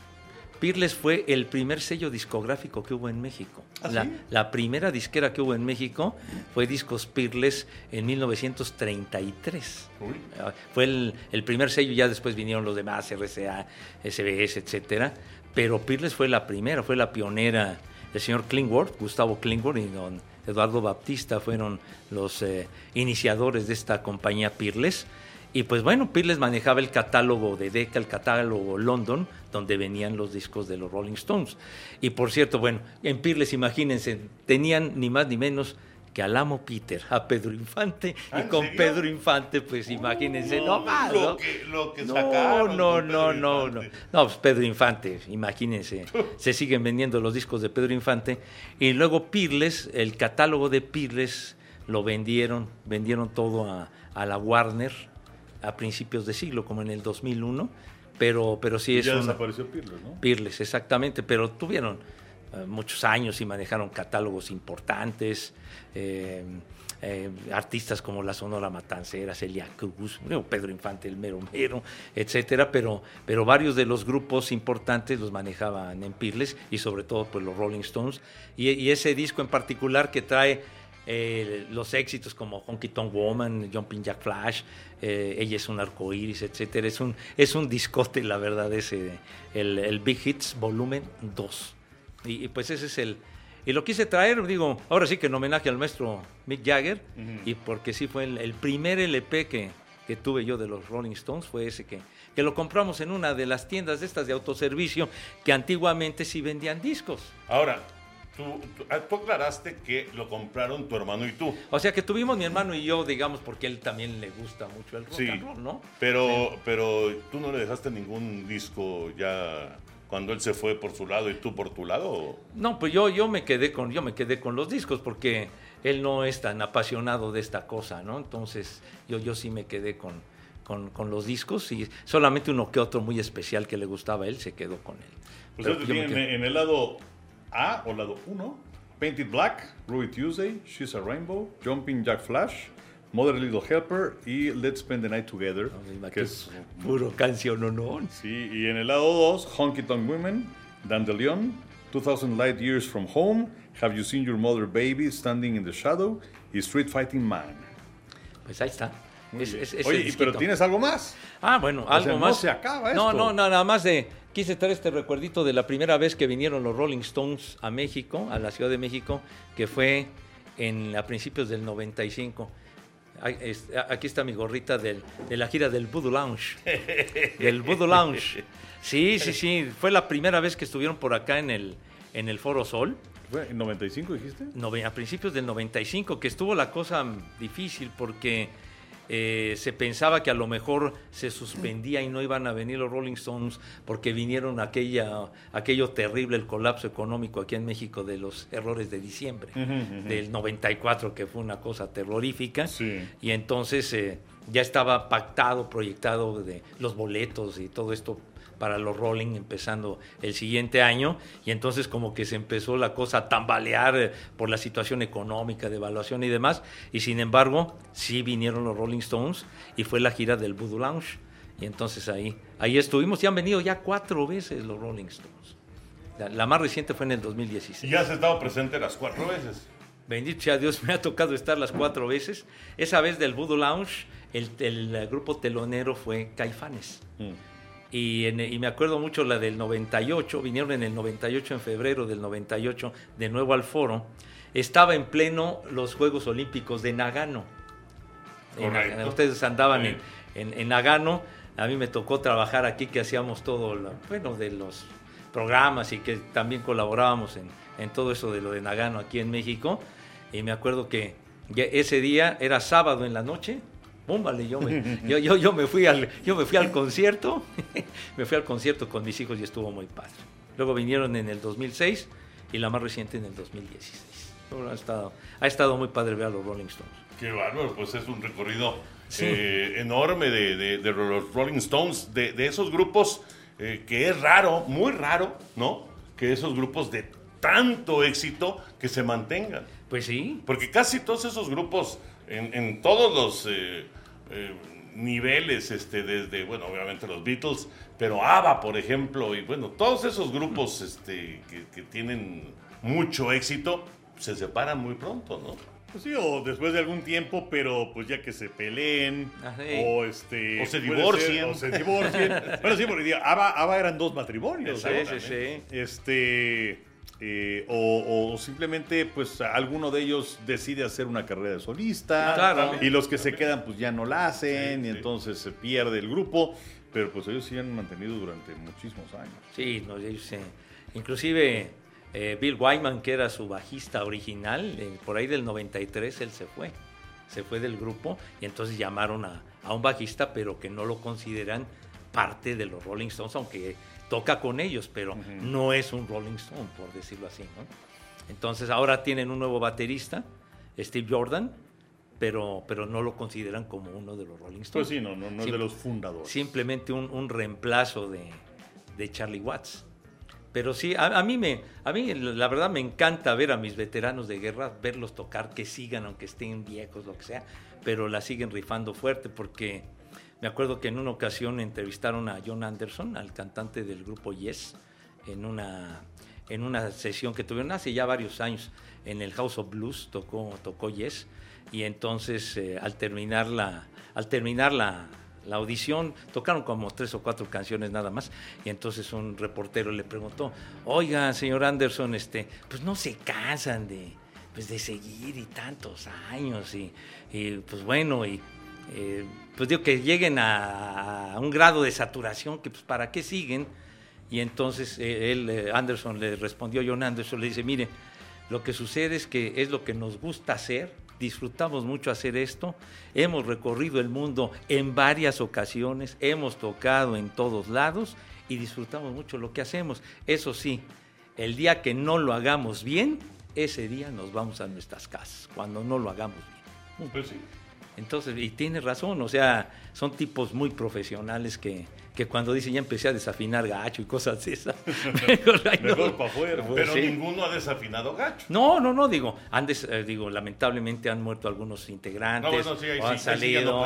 Pirles fue el primer sello discográfico que hubo en México. ¿Ah, la, sí? la primera disquera que hubo en México fue Discos Pirles en 1933. Uy. Ah, Fue el, el primer sello, ya después vinieron los demás, RCA, SBS, etcétera. Pero Pirles fue la primera, fue la pionera. El señor Klingworth, Gustavo Klingworth y don Eduardo Baptista fueron los eh, iniciadores de esta compañía Pirles. Y pues bueno, Pirles manejaba el catálogo de Decca, el catálogo London, donde venían los discos de los Rolling Stones. Y por cierto, bueno, en Pirles, imagínense, tenían ni más ni menos que al amo Peter, a Pedro Infante. ¿Ah, y en con serio? Pedro Infante, pues imagínense, no, más, Lo ¿no? que, lo que No, sacaron. no, no, no, no. No, pues Pedro Infante, imagínense. (laughs) Se siguen vendiendo los discos de Pedro Infante. Y luego Pirles, el catálogo de Pirles lo vendieron, vendieron todo a, a la Warner a principios de siglo, como en el 2001. Pero, pero sí es ya desapareció Pirles, ¿no? Pirles, exactamente, pero tuvieron eh, muchos años y manejaron catálogos importantes, eh, eh, artistas como la Sonora Matancera, Celia Cruz, Pedro Infante, el mero mero, etcétera, pero, pero varios de los grupos importantes los manejaban en Pirles y sobre todo pues los Rolling Stones y, y ese disco en particular que trae eh, los éxitos como Honky Tonk Woman, Jumping Jack Flash, eh, Ella es un arcoíris, etcétera. Es un, es un discote, la verdad, ese, el, el Big Hits Volumen 2. Y, y pues ese es el... Y lo quise traer, digo, ahora sí que en homenaje al maestro Mick Jagger, y porque sí fue el, el primer LP que, que tuve yo de los Rolling Stones, fue ese que, que lo compramos en una de las tiendas de estas de autoservicio, que antiguamente sí vendían discos. Ahora, tú, tú, ah, tú aclaraste que lo compraron tu hermano y tú. O sea que tuvimos mi hermano y yo, digamos, porque él también le gusta mucho el rock Sí. and roll, ¿no? Pero, pero tú no le dejaste ningún disco ya cuando él se fue por su lado y tú por tu lado? No, pues yo, yo me quedé con, yo me quedé con los discos porque él no es tan apasionado de esta cosa, ¿no? Entonces yo, yo sí me quedé con, con, con los discos y solamente uno que otro muy especial que le gustaba a él se quedó con él. Pues este tiene en el lado A o lado 1, Painted Black, Ruby Tuesday, She's a Rainbow, Jumping Jack Flash, Mother Little Helper y Let's Spend the Night Together. No, que que es, puro canción, ¿no? no? sí, y en el lado 2, Honky Tonk Women, Dandelion, 2000 Light Years from Home, Have You Seen Your Mother Baby Standing in the Shadow y Street Fighting Man. Pues ahí está. Es- es- ese Oye, pero ¿tienes algo más? Ah, bueno, sea, algo no más. se acaba No, esto. no, no, nada más de. Quise traer este recuerdito de la primera vez que vinieron los Rolling Stones a México, a la Ciudad de México, que fue en, a principios del 95. Ay, es- a- Aquí está mi gorrita del- de la gira del Voodoo Lounge. (laughs) Del Voodoo Lounge. Sí, sí, sí. Fue la primera vez que estuvieron por acá en el, en el Foro Sol. ¿Fue en 95 dijiste? a principios del 95, que estuvo la cosa difícil porque eh, se pensaba que a lo mejor se suspendía y no iban a venir los Rolling Stones porque vinieron aquella, aquello terrible, el colapso económico aquí en México de los errores de diciembre, del 94, que fue una cosa terrorífica. Sí. Y entonces eh, ya estaba pactado, proyectado de los boletos y todo esto para los Rolling empezando el siguiente año y entonces como que se empezó la cosa a tambalear eh, por la situación económica, de evaluación y demás y sin embargo sí vinieron los Rolling Stones y fue la gira del Voodoo Lounge y entonces ahí ahí estuvimos y han venido ya cuatro veces los Rolling Stones. La, la más reciente fue en el 2016. Y has estado presente las cuatro veces. Bendito sea Dios, (laughs) me ha tocado estar las cuatro veces. Esa vez del Voodoo Lounge, el, el grupo telonero fue Caifanes. Y, en- y me acuerdo mucho la del 98, vinieron en el 98, en febrero del 98, de nuevo al foro. Estaba en pleno los Juegos Olímpicos de Nagano. En. Ustedes andaban en, en- en Nagano. A mí me tocó trabajar aquí, que hacíamos todo, lo- bueno, de los programas y que también colaborábamos en, en todo eso de lo de Nagano aquí en México. Y me acuerdo que ese día era sábado en la noche. Pum, vale, yo me, (laughs) yo, yo, yo me fui al, yo me fui al concierto, (laughs) me fui al concierto con mis hijos y estuvo muy padre. Luego vinieron en el 2006 y la más reciente en el 2016. Bueno, Ha estado, ha estado muy padre ver a los Rolling Stones. Qué bárbaro, pues es un recorrido Sí. eh, enorme de, de- de los Rolling Stones, de, de esos grupos eh, que es raro, muy raro, ¿no? Que esos grupos de tanto éxito que se mantengan. Pues sí, Porque casi todos esos grupos, en, en todos los eh, eh, niveles, este, desde, bueno, obviamente los Beatles, pero ABBA, por ejemplo, y bueno, todos esos grupos este, que, que tienen mucho éxito, se separan muy pronto, ¿no? Pues sí, o después de algún tiempo, pero pues ya que se peleen, Ah, o este... O se divorcien. ser, o se divorcien. (laughs) bueno, sí, porque ABBA, ABBA eran dos matrimonios. sí, sí, sí. Este... eh, o, o simplemente, pues, alguno de ellos decide hacer una carrera de solista. Claro. Y los que se quedan, pues, ya no la hacen. Sí, y sí. entonces se pierde el grupo. Pero, pues, ellos sí han mantenido durante muchísimos años. Sí, no, ellos, eh, inclusive eh, Bill Wyman, que era su bajista original, por ahí del 93 él se fue, se fue del grupo y entonces llamaron a, a un bajista, pero que no lo consideran parte de los Rolling Stones, aunque toca con ellos, pero no es un Rolling Stone, por decirlo así. ¿no? Entonces ahora tienen un nuevo baterista, Steve Jordan, pero, pero no lo consideran como uno de los Rolling Stones. Pues sí, no, no, no es de los fundadores. simplemente un, un reemplazo de, de Charlie Watts. Pero sí, a, a mí me, a mí la verdad me encanta ver a mis veteranos de guerra, verlos tocar, que sigan, aunque estén viejos, lo que sea, pero la siguen rifando fuerte porque me acuerdo que en una ocasión entrevistaron a John Anderson, al cantante del grupo Yes, en una, en una sesión que tuvieron hace ya varios años en el House of Blues, tocó, tocó Yes, y entonces eh, al terminar la, al terminar la, la audición, tocaron como tres o cuatro canciones nada más, y entonces un reportero le preguntó, oiga, señor Anderson, este, pues no se cansan de, pues de seguir y tantos años, y, y, pues bueno, y eh, pues digo que lleguen a, a un grado de saturación que pues para qué siguen, y entonces eh, él, eh, Anderson, le respondió, John Anderson, le dice, mire, lo que sucede es que es lo que nos gusta hacer, disfrutamos mucho hacer esto, hemos recorrido el mundo en varias ocasiones, hemos tocado en todos lados y disfrutamos mucho lo que hacemos. Eso sí, el día que no lo hagamos bien, ese día nos vamos a nuestras casas, cuando no lo hagamos bien. Pues sí. Entonces, y tiene razón, o sea, son tipos muy profesionales que, que cuando dicen ya empecé a desafinar gacho y cosas de esas. (laughs) mejor, ay, no. Mejor pa' afuera. Pues Pero sí. ninguno ha desafinado gacho. No, no, no, digo, han des- eh, digo, lamentablemente han muerto algunos integrantes. No, bueno, sí, ahí o han sí, ahí sí no.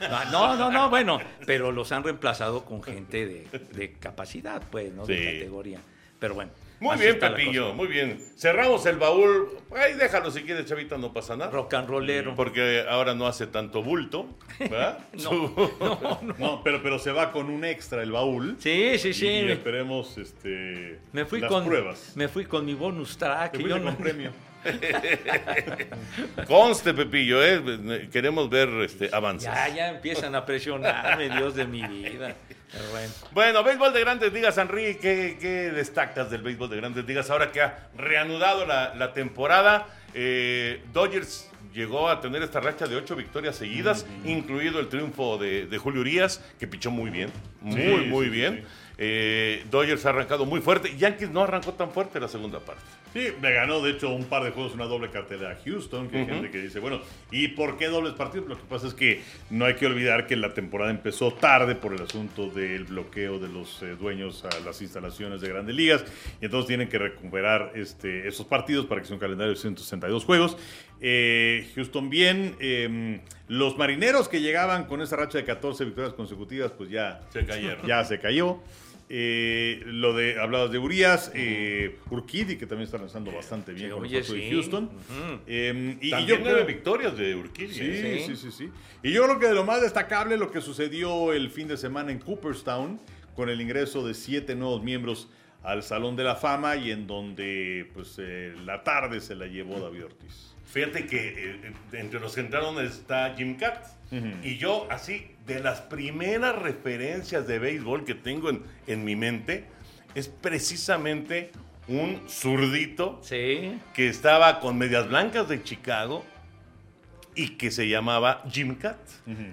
Ah, No, no, no, bueno, pero los han reemplazado con gente de, de capacidad, pues, ¿no? De categoría. Pero bueno. Muy así bien, Pepillo, muy bien. Cerramos el baúl. Ahí déjalo si quieres, Chavita, no pasa nada. Rock and rollero. Porque ahora no hace tanto bulto, ¿verdad? (laughs) Su- No, no. (laughs) No, pero, pero se va con un extra el baúl. Sí, sí, sí. Y esperemos este, Me fui las con pruebas. me fui con mi bonus track. Te yo con no- premio. (laughs) (laughs) Conste, Pepillo, ¿eh? Queremos ver este, avances. Ya, ya empiezan a presionarme, Dios de mi vida. Bueno. Bueno, béisbol de grandes ligas, Henry, ¿qué, qué destacas del béisbol de grandes ligas ahora que ha reanudado la, la temporada? Eh, Dodgers llegó a tener esta racha de ocho victorias seguidas, incluido el triunfo de, de Julio Urias, que pichó muy bien, muy, Sí, muy sí, bien. sí. Eh, Dodgers ha arrancado muy fuerte, Yankees no arrancó tan fuerte la segunda parte. Sí, le ganó de hecho un par de juegos una doble cartera a Houston, que hay gente que dice, bueno, ¿y por qué dobles partidos? Lo que pasa es que no hay que olvidar que la temporada empezó tarde por el asunto del bloqueo de los eh, dueños a las instalaciones de grandes ligas, y entonces tienen que recuperar este, esos partidos para que sea un calendario de 162 juegos. Eh, Houston bien, eh, los marineros que llegaban con esa racha de 14 victorias consecutivas, pues ya Se cayeron. ya se cayó. Eh, lo de, hablabas de Urias, eh, Urquidy, que también está lanzando bastante bien Sí, con el caso de sí. Houston. Eh, y, yo nueve creo, victorias de Urquidy. sí, ¿eh? sí, sí, sí. Y yo creo que de lo más destacable lo que sucedió el fin de semana en Cooperstown, con el ingreso de siete nuevos miembros al Salón de la Fama y en donde pues eh, la tarde se la llevó David Ortiz. Fíjate que entre los que entraron está Jim Cat. Y yo, así, de las primeras referencias de béisbol que tengo en, en mi mente, es precisamente un zurdito Sí. que estaba con medias blancas de Chicago y que se llamaba Jim Cat.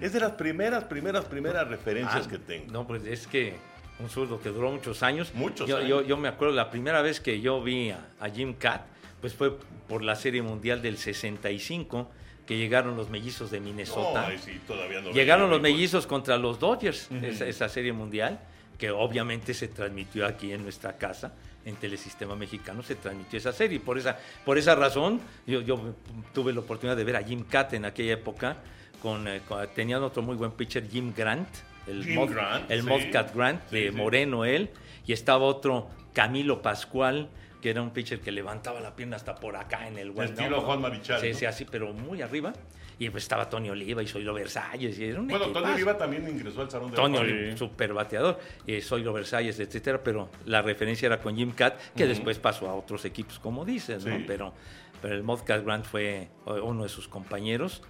Es de las primeras, primeras, primeras referencias Ah, que tengo. No, pues es que un zurdo que duró muchos años. Muchos yo, años. Yo, yo me acuerdo la primera vez que yo vi a, a Jim Cat, pues fue por la Serie Mundial del 65, que llegaron los mellizos de Minnesota. ay, sí, todavía no Llegaron los mellizos contra los Dodgers, esa, esa serie mundial, que obviamente se transmitió aquí en nuestra casa, en Telesistema Mexicano, se transmitió esa serie. Por esa, por esa razón, yo, yo tuve la oportunidad de ver a Jim Cat en aquella época, con, eh, con- tenían otro muy buen pitcher, Jim Grant, el, Jim Mod- Grant, el sí. Modcat Grant, de sí. Moreno él, y estaba otro, Camilo Pascual, que era un pitcher que levantaba la pierna hasta por acá en el guante. Estilo Juan Marichal, Sí, sí, así, pero muy arriba. Y pues estaba Tony Oliva y Zoilo Versalles. Y era un Bueno, Tony. Oliva también ingresó al Salón de Tony. Oliva, super bateador, eh, Zoilo Versalles, etcétera, pero la referencia era con Jim Cat, que después pasó a otros equipos, como dices, ¿no? Pero, pero el Modcat Grant fue uno de sus compañeros.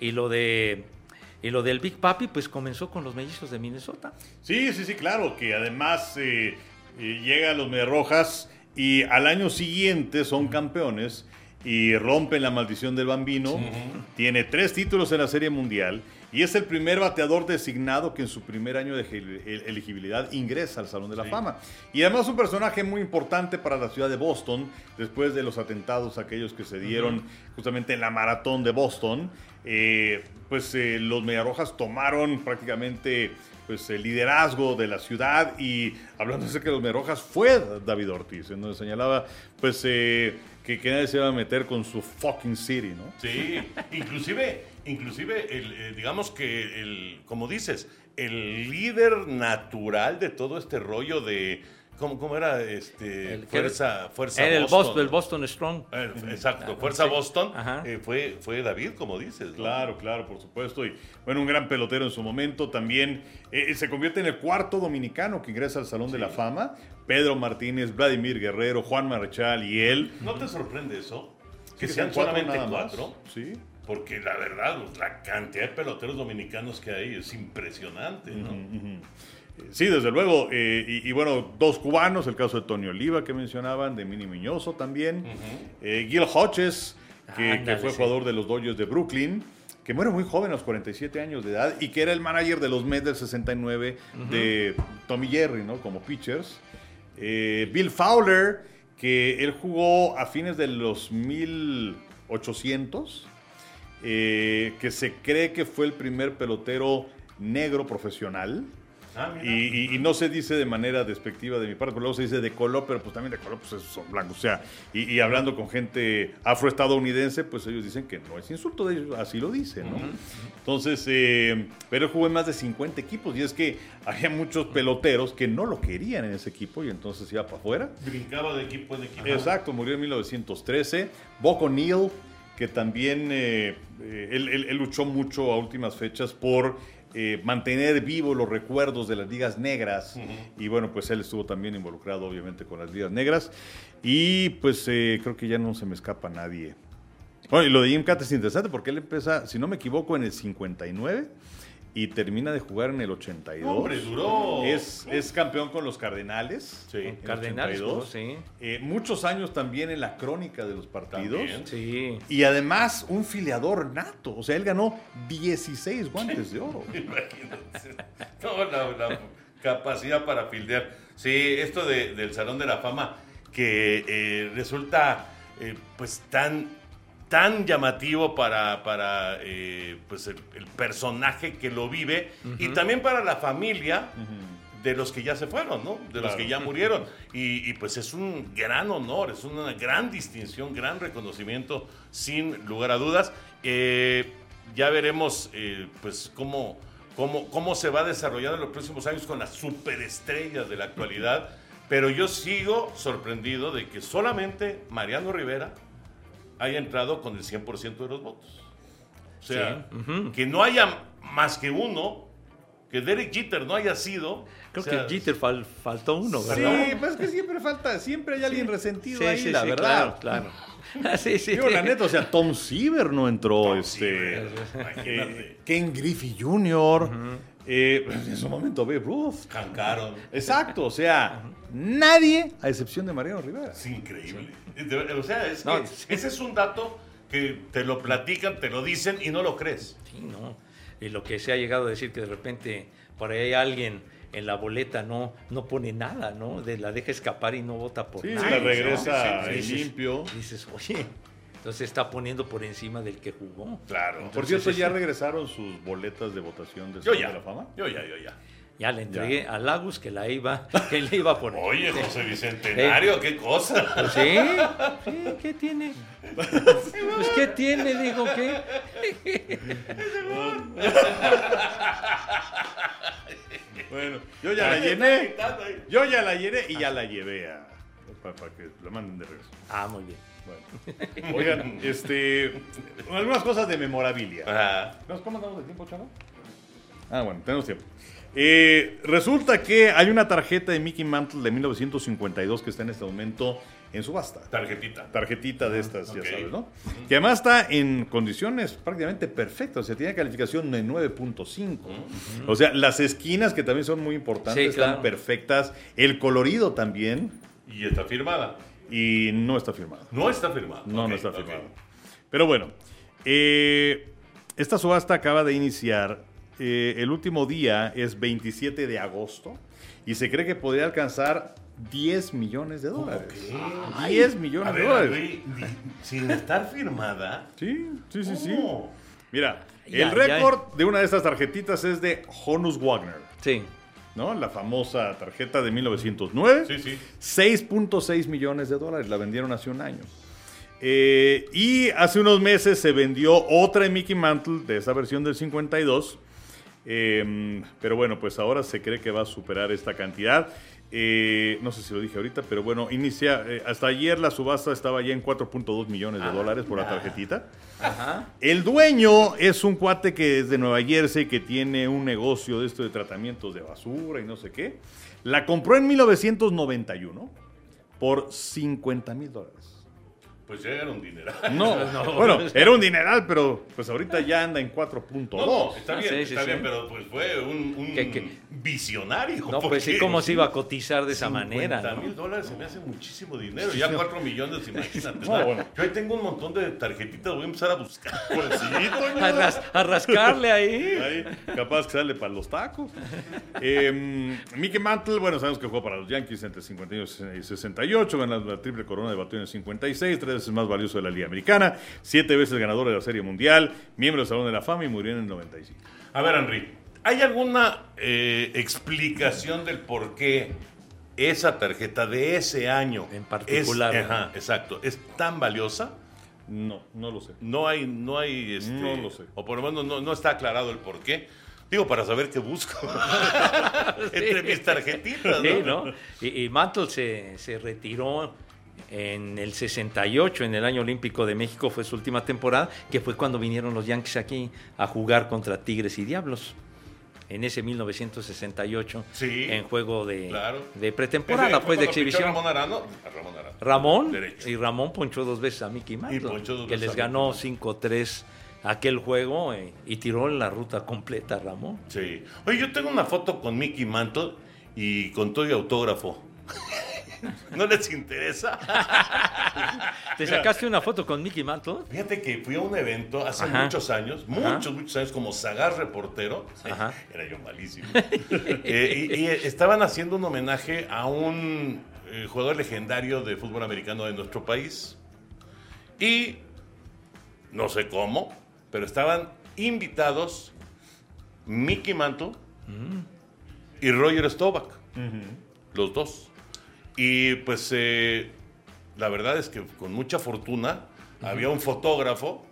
Y lo de y lo del Big Papi, pues comenzó con los mellizos de Minnesota. Sí, sí, sí, claro, que además eh, eh, llegan los Rojas y al año siguiente son campeones y rompen la maldición del bambino. Tiene tres títulos en la Serie Mundial y es el primer bateador designado que en su primer año de elegibilidad ingresa al Salón de la Fama. Y además un personaje muy importante para la ciudad de Boston, después de los atentados aquellos que se dieron justamente en la maratón de Boston. Eh, pues eh, los Mediarrojas tomaron prácticamente pues el liderazgo de la ciudad y hablando de que los Mediarrojas fue David Ortiz, en donde señalaba pues eh, que, que nadie se iba a meter con su fucking city, ¿no? Sí, inclusive, inclusive el, eh, digamos que el, como dices, el líder natural de todo este rollo de ¿cómo, cómo era este El fuerza, fuerza Era el Boston? El Boston Strong. Eh, Exacto, Fuerza Sí. Boston Ajá. eh, fue, fue David, como dices. ¿no? Claro, claro, por supuesto. Y bueno, un gran pelotero en su momento. También eh, se convierte en el cuarto dominicano que ingresa al Salón de la Fama. Pedro Martínez, Vladimir Guerrero, Juan Marechal y él. ¿No te sorprende eso? Que Sí, sean cuatro solamente cuatro. Sí. Porque la verdad, la cantidad de peloteros dominicanos que hay es impresionante, ¿no? Sí, desde luego. eh, y, y bueno, dos cubanos, el caso de Tony Oliva que mencionaban, de Mini Miñoso también. Eh, Gil Hodges, que, fue sí. jugador de los Dodgers de Brooklyn. que muere muy joven, a los 47 años de edad, y que era el manager de los Mets del 69 de Tommy Jerry, ¿no? Como pitchers. Eh, Bill Fowler, que él jugó a fines de los 1800, eh, que se cree que fue el primer pelotero negro profesional. Ah. Y, y- y no se dice de manera despectiva de mi parte, pero luego se dice de color, pero pues también de color pues esos son blancos. O sea, y, y hablando con gente afroestadounidense, pues ellos dicen que no es insulto de ellos, así lo dicen, ¿no? Entonces, eh, pero él jugó en más de 50 equipos y es que había muchos peloteros que no lo querían en ese equipo y entonces iba para afuera. Brincaba de equipo en equipo. Exacto, murió en 1913. Buck O'Neill, que también eh, eh, él, él- él luchó mucho a últimas fechas por eh, mantener vivos los recuerdos de las ligas negras. Y bueno, pues él estuvo también involucrado obviamente con las ligas negras. Y pues eh, creo que ya no se me escapa nadie. Bueno, y lo de Jim Cat es interesante porque él empieza, si no me equivoco, en el 59 y termina de jugar en el 82. Hombre, duró. Es, es campeón con los Cardenales. Sí. en Cardenales, 82. sí. Eh, muchos años también en la crónica de los partidos. También. Sí. Y además un filiador nato. O sea, él ganó 16 guantes de oro. (laughs) Imagínense. No, la, la capacidad para fildear. Sí, esto de- del Salón de la Fama que eh, resulta eh, pues tan, tan llamativo para, para eh, pues el, el personaje que lo vive y también para la familia de los que ya se fueron, ¿no? De los que ya murieron. Y, y, pues es un gran honor, es una gran distinción, gran reconocimiento, sin lugar a dudas. Eh, ya veremos eh, pues cómo, cómo, cómo se va desarrollando en los próximos años con las superestrellas de la actualidad. (laughs) Pero yo sigo sorprendido de que solamente Mariano Rivera haya entrado con el 100% de los votos. O sea, que no haya más que uno, que Derek Jeter no haya sido. Creo o sea, que Jeter fal- faltó uno, Sí, ¿verdad? pues es que siempre falta, siempre hay alguien resentido Sí, ahí, sí, la sí, verdad. Claro, claro. (laughs) sí, sí. Digo, la neta, o sea, Tom Seaver no entró, Tom este, imagínate. eh, Ken Griffey Jr., eh, en su momento Babe Ruth. Cancaron. Exacto, o sea, nadie, a excepción de Mariano Rivera. Es increíble. O sea, es No, que sí. ese es un dato que te lo platican, te lo dicen y no lo crees. Sí, no. Y lo que se ha llegado a decir que de repente por ahí alguien en la boleta no, no pone nada, ¿no? De la deja escapar y no vota por Sí, nada. la sí, regresa sí, sí, ahí sí. limpio. Dices, oye, entonces está poniendo por encima del que jugó. Claro. Por Entonces, cierto, ya regresaron sus boletas de votación del yo ya. de la Fama. Yo ya, yo ya. Ya le entregué a Lagos que la iba, (laughs) que le iba a poner. Oye, José Bicentenario, qué cosa. Pues sí, sí, ¿qué tiene? Pues ¿qué tiene? Digo, ¿qué? (laughs) Bueno, yo ya la llené. Yo ya la llené y ya la llevé a. Para, que la manden de regreso. Ah, muy bien. Bueno. Oigan, este. Algunas cosas de memorabilia. Ajá. ¿Nos cómo andamos de tiempo, chavo? Ah, bueno, tenemos tiempo. Eh, resulta que hay una tarjeta de Mickey Mantle de 1952 que está en este momento en subasta. Tarjetita. Tarjetita de estas, Ok. ya sabes, ¿no? Que además está en condiciones prácticamente perfectas. O sea, tiene calificación de 9.5. O sea, las esquinas, que también son muy importantes, Sí, están perfectas. El colorido también. Y está firmada. Y no está firmado. No está firmada. No, no está firmado. Pero bueno, eh, esta subasta acaba de iniciar. Eh, el último día es 27 de agosto y se cree que podría alcanzar 10 millones de dólares. 10 millones de dólares. Sin estar firmada. Sí, sí, sí, sí. Mira, Ya, el récord de una de estas tarjetitas es de Honus Wagner, Sí. ¿No? La famosa tarjeta de 1909. Sí, sí. 6.6 millones de dólares, la vendieron hace un año. Eh, y hace unos meses se vendió otra de Mickey Mantle, de esa versión del 52. Eh, pero bueno, pues ahora se cree que va a superar esta cantidad. Eh, no sé si lo dije ahorita, pero bueno, inicia. eh, hasta ayer la subasta estaba ya en 4.2 millones de dólares por la tarjetita. Ajá. El dueño es un cuate que es de Nueva Jersey, que tiene un negocio de esto de tratamientos de basura y no sé qué. La compró en 1991 por 50 mil dólares. Pues ya era un dineral. (laughs) No, bueno, era un dineral, pero pues ahorita ya anda en 4.2. No, no, está Ah, bien, sí, sí, está sí. bien, pero pues fue un, un ¿Qué, qué? visionario. No, pues sí, porque ¿cómo se iba a cotizar de esa manera? 50 no? mil dólares se me hace muchísimo dinero. Ya 4 millones, (laughs) imagínate. No, bueno. Yo ahí tengo un montón de tarjetitas, voy a empezar a buscar. (laughs) Pues sí. A, ras- a rascarle ahí. Ahí, capaz que sale para los tacos. Eh, Mickey Mantle, bueno, sabemos que jugó para los Yankees entre 51 y 68, ganó la triple corona de bateo en el 56, tres veces más valioso de la Liga Americana, siete veces ganador de la Serie Mundial, miembro del Salón de la Fama y murió en el 95. A ver, Henry, ¿hay alguna eh, explicación del por qué esa tarjeta de ese año En particular, es, ¿no? ajá, exacto, es tan valiosa? No, no lo sé. No hay, no hay, este, No lo sé. o por lo menos no, no está aclarado el por qué. Digo, para saber qué busco (laughs) entre mis tarjetitas, Sí, ¿no? ¿no? Y, y Mantle se, se retiró en el 68, en el año olímpico de México, fue su última temporada, que fue cuando vinieron los Yankees aquí a jugar contra Tigres y Diablos. En ese 1968, Sí, en juego de, claro. de Ese pretemporada, pues de exhibición. Ramón Arano, Ramón Arano. Ramón Derecho. y Ramón ponchó dos veces a Mickey Mantle, que les ganó Mickey 5-3 aquel juego eh, y tiró la ruta completa Ramón. Sí. Oye, yo tengo una foto con Mickey Mantle y con todo y autógrafo. ¿No les interesa? ¿Te sacaste una foto con Mickey Mantle? Fíjate que fui a un evento hace Ajá. muchos años, muchos, muchos años, como Sagar reportero. Ajá. Era yo malísimo. (laughs) Eh, y, y estaban haciendo un homenaje a un eh, jugador legendario de fútbol americano de nuestro país. Y no sé cómo, pero estaban invitados Mickey Mantle y Roger Staubach, los dos. Y pues eh, la verdad es que con mucha fortuna había un fotógrafo,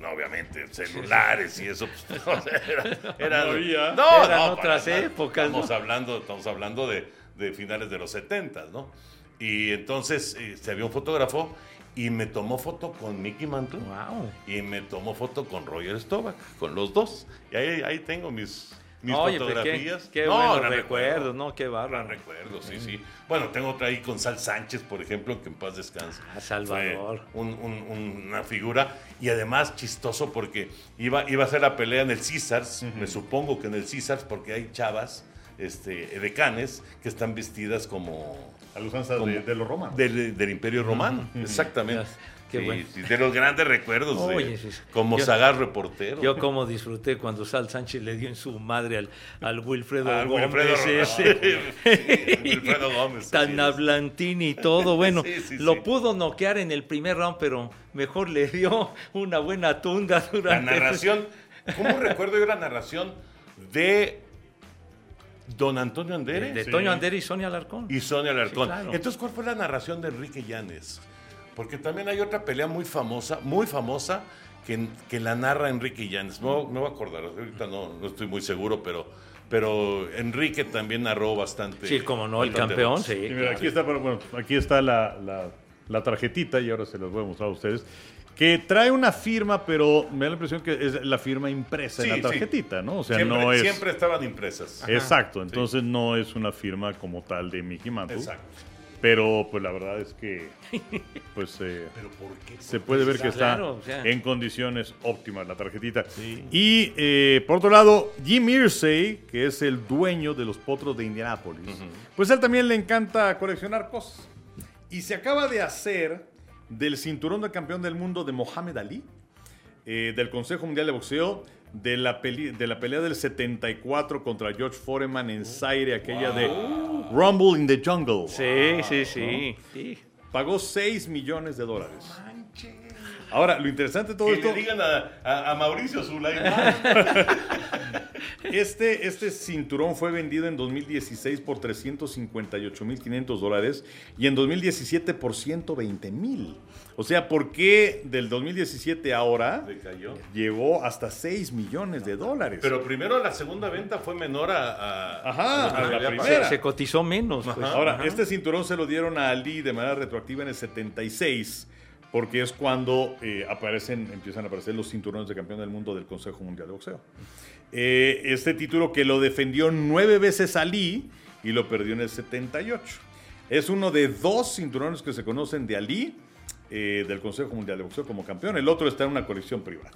no, obviamente celulares y eso, pues, (laughs) era- No había. no, Eran no, otras épocas. Estamos hablando, estamos hablando de, de finales de los 70, ¿no? Y entonces eh, se había un fotógrafo y me tomó foto con Mickey Mantle Wow. y me tomó foto con Roger Staubach, con los dos. Y ahí, ahí tengo mis, mis Oye, pues, qué- fotografías. qué, No, buenos gran recuerdos, recuerdo. ¿no? Qué Gran bárbaro. recuerdo, sí, sí. Bueno, tengo otra ahí con Sal Sánchez, por ejemplo, que en paz descanse. Ah, Salvador. Un- un- una figura y además chistoso porque iba, iba a ser la pelea en el Caesars, me supongo que en el Caesars, porque hay chavas este, decanes que están vestidas como A de, de los romanos. del, del Imperio Romano, exactamente. Qué Sí, bueno. sí, de los grandes recuerdos, de- Oye, sí, sí. como Yo- Sagar reportero. Yo como disfruté cuando Sal Sánchez le dio en su madre al, al Wilfredo Ah, Gómez Wilfredo ese. (laughs) Sí, Wilfredo Gómez. Tan es. hablantini y todo. Bueno, (laughs) Sí, sí, lo sí. pudo noquear en el primer round, pero mejor le dio una buena tunga La durante... narración, ¿cómo (laughs) recuerdo yo la narración de Don Antonio Andere? De Sí. Toño Ander y Sonia Alarcón. y Sonia Alarcón. Sí, claro. Entonces, ¿cuál fue la narración de Enrique Llanes? Porque también hay otra pelea muy famosa, muy famosa, que, que la narra Enrique Llanes. No me voy a acordar, ahorita no, no estoy muy seguro, pero, pero Enrique también narró bastante. Sí, como no, el campeón, sí. Y mira, aquí está, pero bueno, aquí está la, la- la tarjetita y ahora se las voy a mostrar a ustedes. Que trae una firma, pero me da la impresión que es la firma impresa Sí, en la tarjetita, ¿no? O sea, siempre, no es. siempre estaban impresas. Exacto, entonces no es una firma como tal de Mickey Mantle. Exacto. Pero pues la verdad es que (laughs) pues eh, Pero ¿por qué? se puede ver que está Claro, o sea. en condiciones óptimas la tarjetita. Y eh, por otro lado, Jim Irsay, que es el dueño de los potros de Indianápolis, pues a él también le encanta coleccionar cosas. Y se acaba de hacer del cinturón de campeón del mundo de Mohamed Ali, eh, del Consejo Mundial de Boxeo, de la, peli- de la pelea del 74 contra George Foreman en Zaire, aquella de Rumble in the Jungle. Sí, sí, sí. sí. Pagó 6 millones de dólares. Ahora, lo interesante de todo Que esto, le digan a, a- a Mauricio Sulaimán. (laughs) este, este cinturón fue vendido en 2016 por 358.500 dólares y en 2017 por 120.000. O sea, ¿por qué del 2017 a ahora llegó hasta 6 millones de dólares? Pero primero la segunda venta fue menor a, a- Ajá, a que la primera. Se, se cotizó menos. pues. Ahora, Ajá. este cinturón se lo dieron a Ali de manera retroactiva en el 76, porque es cuando eh, aparecen, empiezan a aparecer los cinturones de campeón del mundo del Consejo Mundial de Boxeo. Eh, este título que lo defendió nueve veces Ali y lo perdió en el 78. Es uno de dos cinturones que se conocen de Ali. eh, del Consejo Mundial de Boxeo como campeón, el otro está en una colección privada.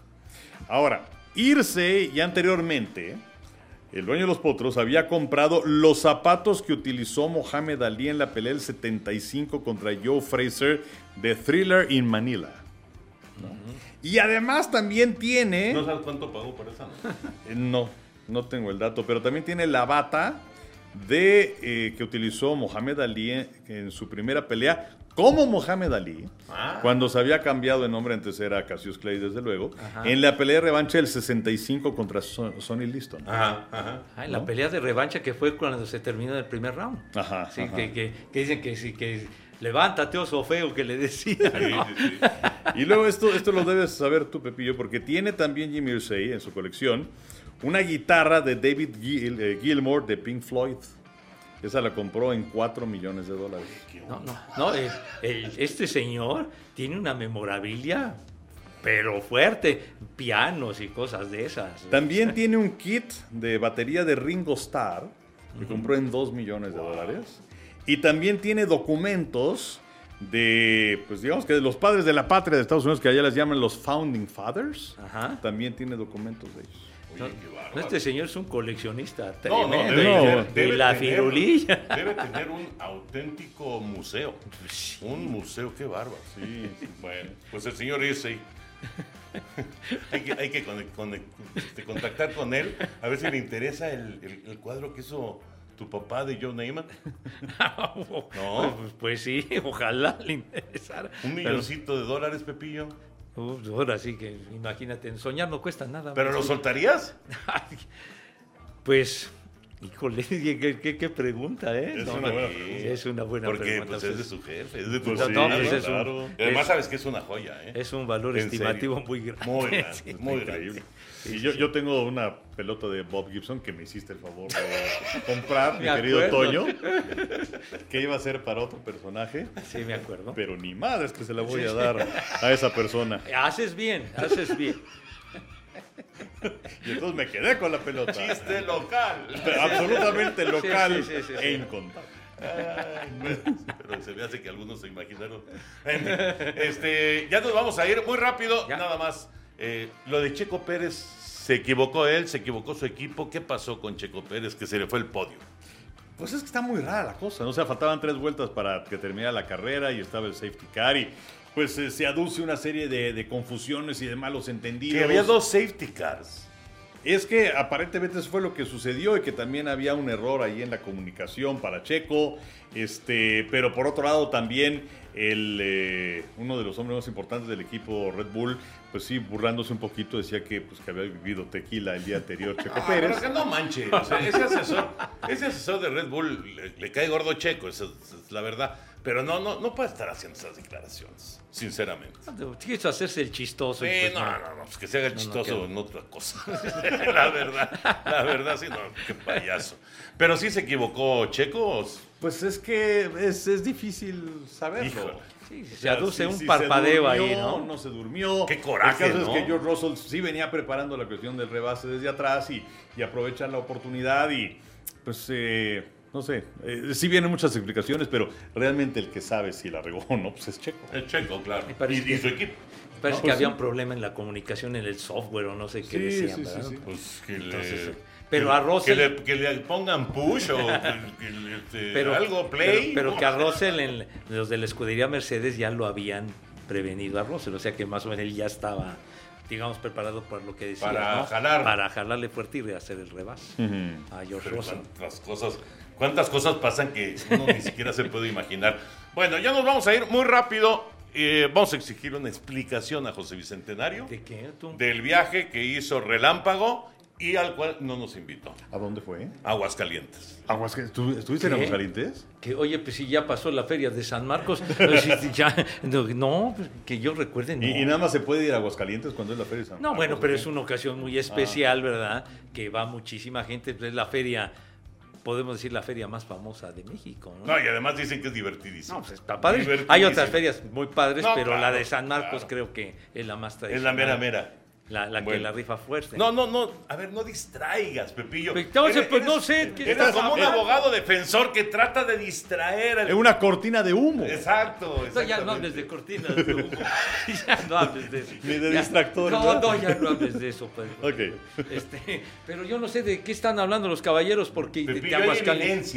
Ahora, irse y anteriormente, el dueño de los potros había comprado los zapatos que utilizó Mohamed Ali en la pelea del 75 contra Joe Fraser de Thriller in Manila. ¿no? Y además también tiene... ¿No sabes cuánto pagó por esa? no? (laughs) Eh, No, no tengo el dato, pero también tiene la bata de eh, que utilizó Mohamed Ali en, en su primera pelea como Mohamed Ali, Ah. cuando se había cambiado de nombre, antes era Cassius Clay, desde luego, Ajá. en la pelea de revancha del 65 contra Son- Sonny Liston. Ajá, ajá. Ah, en la pelea de revancha que fue cuando se terminó el primer round. Ajá, Sí, ajá. Que, que- que dicen que sí, que levántate, oso feo, que le decía. Sí, ¿no? sí, sí. Y luego esto, esto lo debes saber tú, Pepillo, porque tiene también Jimmy Irsay en su colección una guitarra de David Gil- eh, Gilmour de Pink Floyd. Esa la compró en 4 millones de dólares. No, no, no, el- el- este señor tiene una memorabilia, pero fuerte, pianos y cosas de esas. También tiene un kit de batería de Ringo Starr que compró en 2 millones de dólares. Y también tiene documentos de, pues digamos que de los padres de la patria de Estados Unidos, que allá les llaman los Founding Fathers. Ajá. También tiene documentos de ellos. No, Oye, este señor es un coleccionista No, no, debe, debe la tener- firulilla. Debe tener un auténtico museo. Un museo, qué bárbaro. Sí, Bueno, pues el señor Issei. (laughs) hay que, hay que este, contactar con él a ver si le interesa el, el- el cuadro que hizo tu papá de Joe Neyman. (laughs) No. Pues, pues sí, ojalá le interesara. Un Pero- milloncito de dólares, Pepillo. Uf, ahora sí que, imagínate, en soñar no cuesta nada. ¿Pero lo soltarías? Pues, híjole, (laughs) qué, qué- qué pregunta, ¿eh? Es No, una no, buena pregunta. es una buena Porque pregunta. pues, es de su jefe, es de tu papá, sí, ¿no? pues, es un- claro. Y además es- sabes que es una joya, ¿eh? Es un valor estimativo serio. muy grande. Muy (laughs) grande, Sí. muy increíble. grande. Y yo, yo tengo una pelota de Bob Gibson que me hiciste el favor de (laughs) comprar, mi querido acuerdo. Toño, (laughs) que iba a ser para otro personaje, Sí, me acuerdo. pero ni madres que se la voy a dar a esa persona. (laughs) Haces bien, haces bien. Y entonces me quedé con la pelota. Chiste local. Absolutamente local sí, sí, sí, sí. e incontable. Ay, bueno, pero se me hace que algunos se imaginaron. Este, ya nos vamos a ir muy rápido, Ya. nada más. Eh, lo de Checo Pérez, se equivocó él, se equivocó su equipo. ¿Qué pasó con Checo Pérez? Que se le fue el podio. Pues es que está muy rara la cosa, ¿no? O sea, faltaban tres vueltas para que terminara la carrera y estaba el safety car y pues eh, se aduce una serie de, de confusiones y de malos entendidos. Que había dos safety cars. Es que aparentemente eso fue lo que sucedió y que también había un error ahí en la comunicación para Checo. Este, pero por otro lado también el, eh, uno de los hombres más importantes del equipo Red Bull, pues sí, burlándose un poquito, decía que, pues, que había vivido tequila el día anterior (laughs) Checo Ah, Pérez. pero que no manche. o sea, ese, asesor, ese asesor de Red Bull le, le cae gordo Checo, esa es, la verdad. Pero no, no, no puede estar haciendo esas declaraciones, sinceramente. Quiso hacerse el chistoso. y Sí, pues no, no, no, pues que se haga el No, no chistoso en otra cosa. (laughs) la verdad, la verdad, sí, no, qué payaso. Pero sí se equivocó Checo. Pues es que es, es difícil saberlo. Híjole. Sí, se O sea, aduce si- un si parpadeo ahí, ¿no? No se durmió. Qué coraje, El caso ¿no? es que George Russell sí venía preparando la cuestión del rebase desde atrás y, y aprovechan la oportunidad y pues eh, no sé, eh, sí vienen muchas explicaciones, pero realmente el que sabe si la regó o no, pues es Checo. El Checo, claro. Y, parece y que- su equipo. Parece No, que pues había sí. un problema en la comunicación, en el software o no sé qué Sí, decían, sí, sí, ¿verdad? sí. Pues que Entonces, le. Pero que- a Russell- Que le, que le pongan push o que- este, (laughs) Pero, algo play. pero, pero que a Russell, en, los de la escudería Mercedes ya lo habían prevenido a Russell, o sea que más o menos él ya estaba, digamos, preparado por lo que decía. Para ¿no? jalar. Para jalarle fuerte y hacer el rebase a George Pero Russell. cuántas cosas, cuántas cosas pasan que uno ni siquiera se puede imaginar. Bueno, ya nos vamos a ir muy rápido. Eh, vamos a exigir una explicación a José Bicentenario ¿De qué? tú? del viaje que hizo Relámpago y al cual no nos invitó. ¿A dónde fue? Aguascalientes. Aguascalientes. ¿Tú ¿Estuviste en. Aguascalientes? Que, oye, pues si ya pasó la feria de San Marcos, (laughs) pues, si ya, no, no, pues, que yo recuerde, no. ¿Y, y nada más se puede ir a Aguascalientes cuando es la feria de San No, Marcos, bueno, ¿o pero es una ocasión muy especial, ¿verdad? Que va muchísima gente, pues es la feria, podemos decir la feria más famosa de México, ¿no? No, y además dicen que es divertidísimo. No, pues está padre. Divertidísimo. Hay otras ferias muy padres, No, pero la de San Marcos claro. creo que es la más es tradicional. la mera mera. La, la que la rifa fuerte. No, no, no. A ver, no distraigas, Pepillo. Entonces, Eres- pues no sé. ¿qué Eres estás como un abogado defensor que trata de distraer al... Es una cortina de humo. Exacto, No, ya no hables de cortinas de humo. (laughs) ya no hables de eso. Ni de Ya- distractores, No, ¿no? no, ya no hables de eso. Pues. Ok. Este, pero yo no sé de qué están hablando los caballeros porque de, de Pepillo, hay Aguascalientes.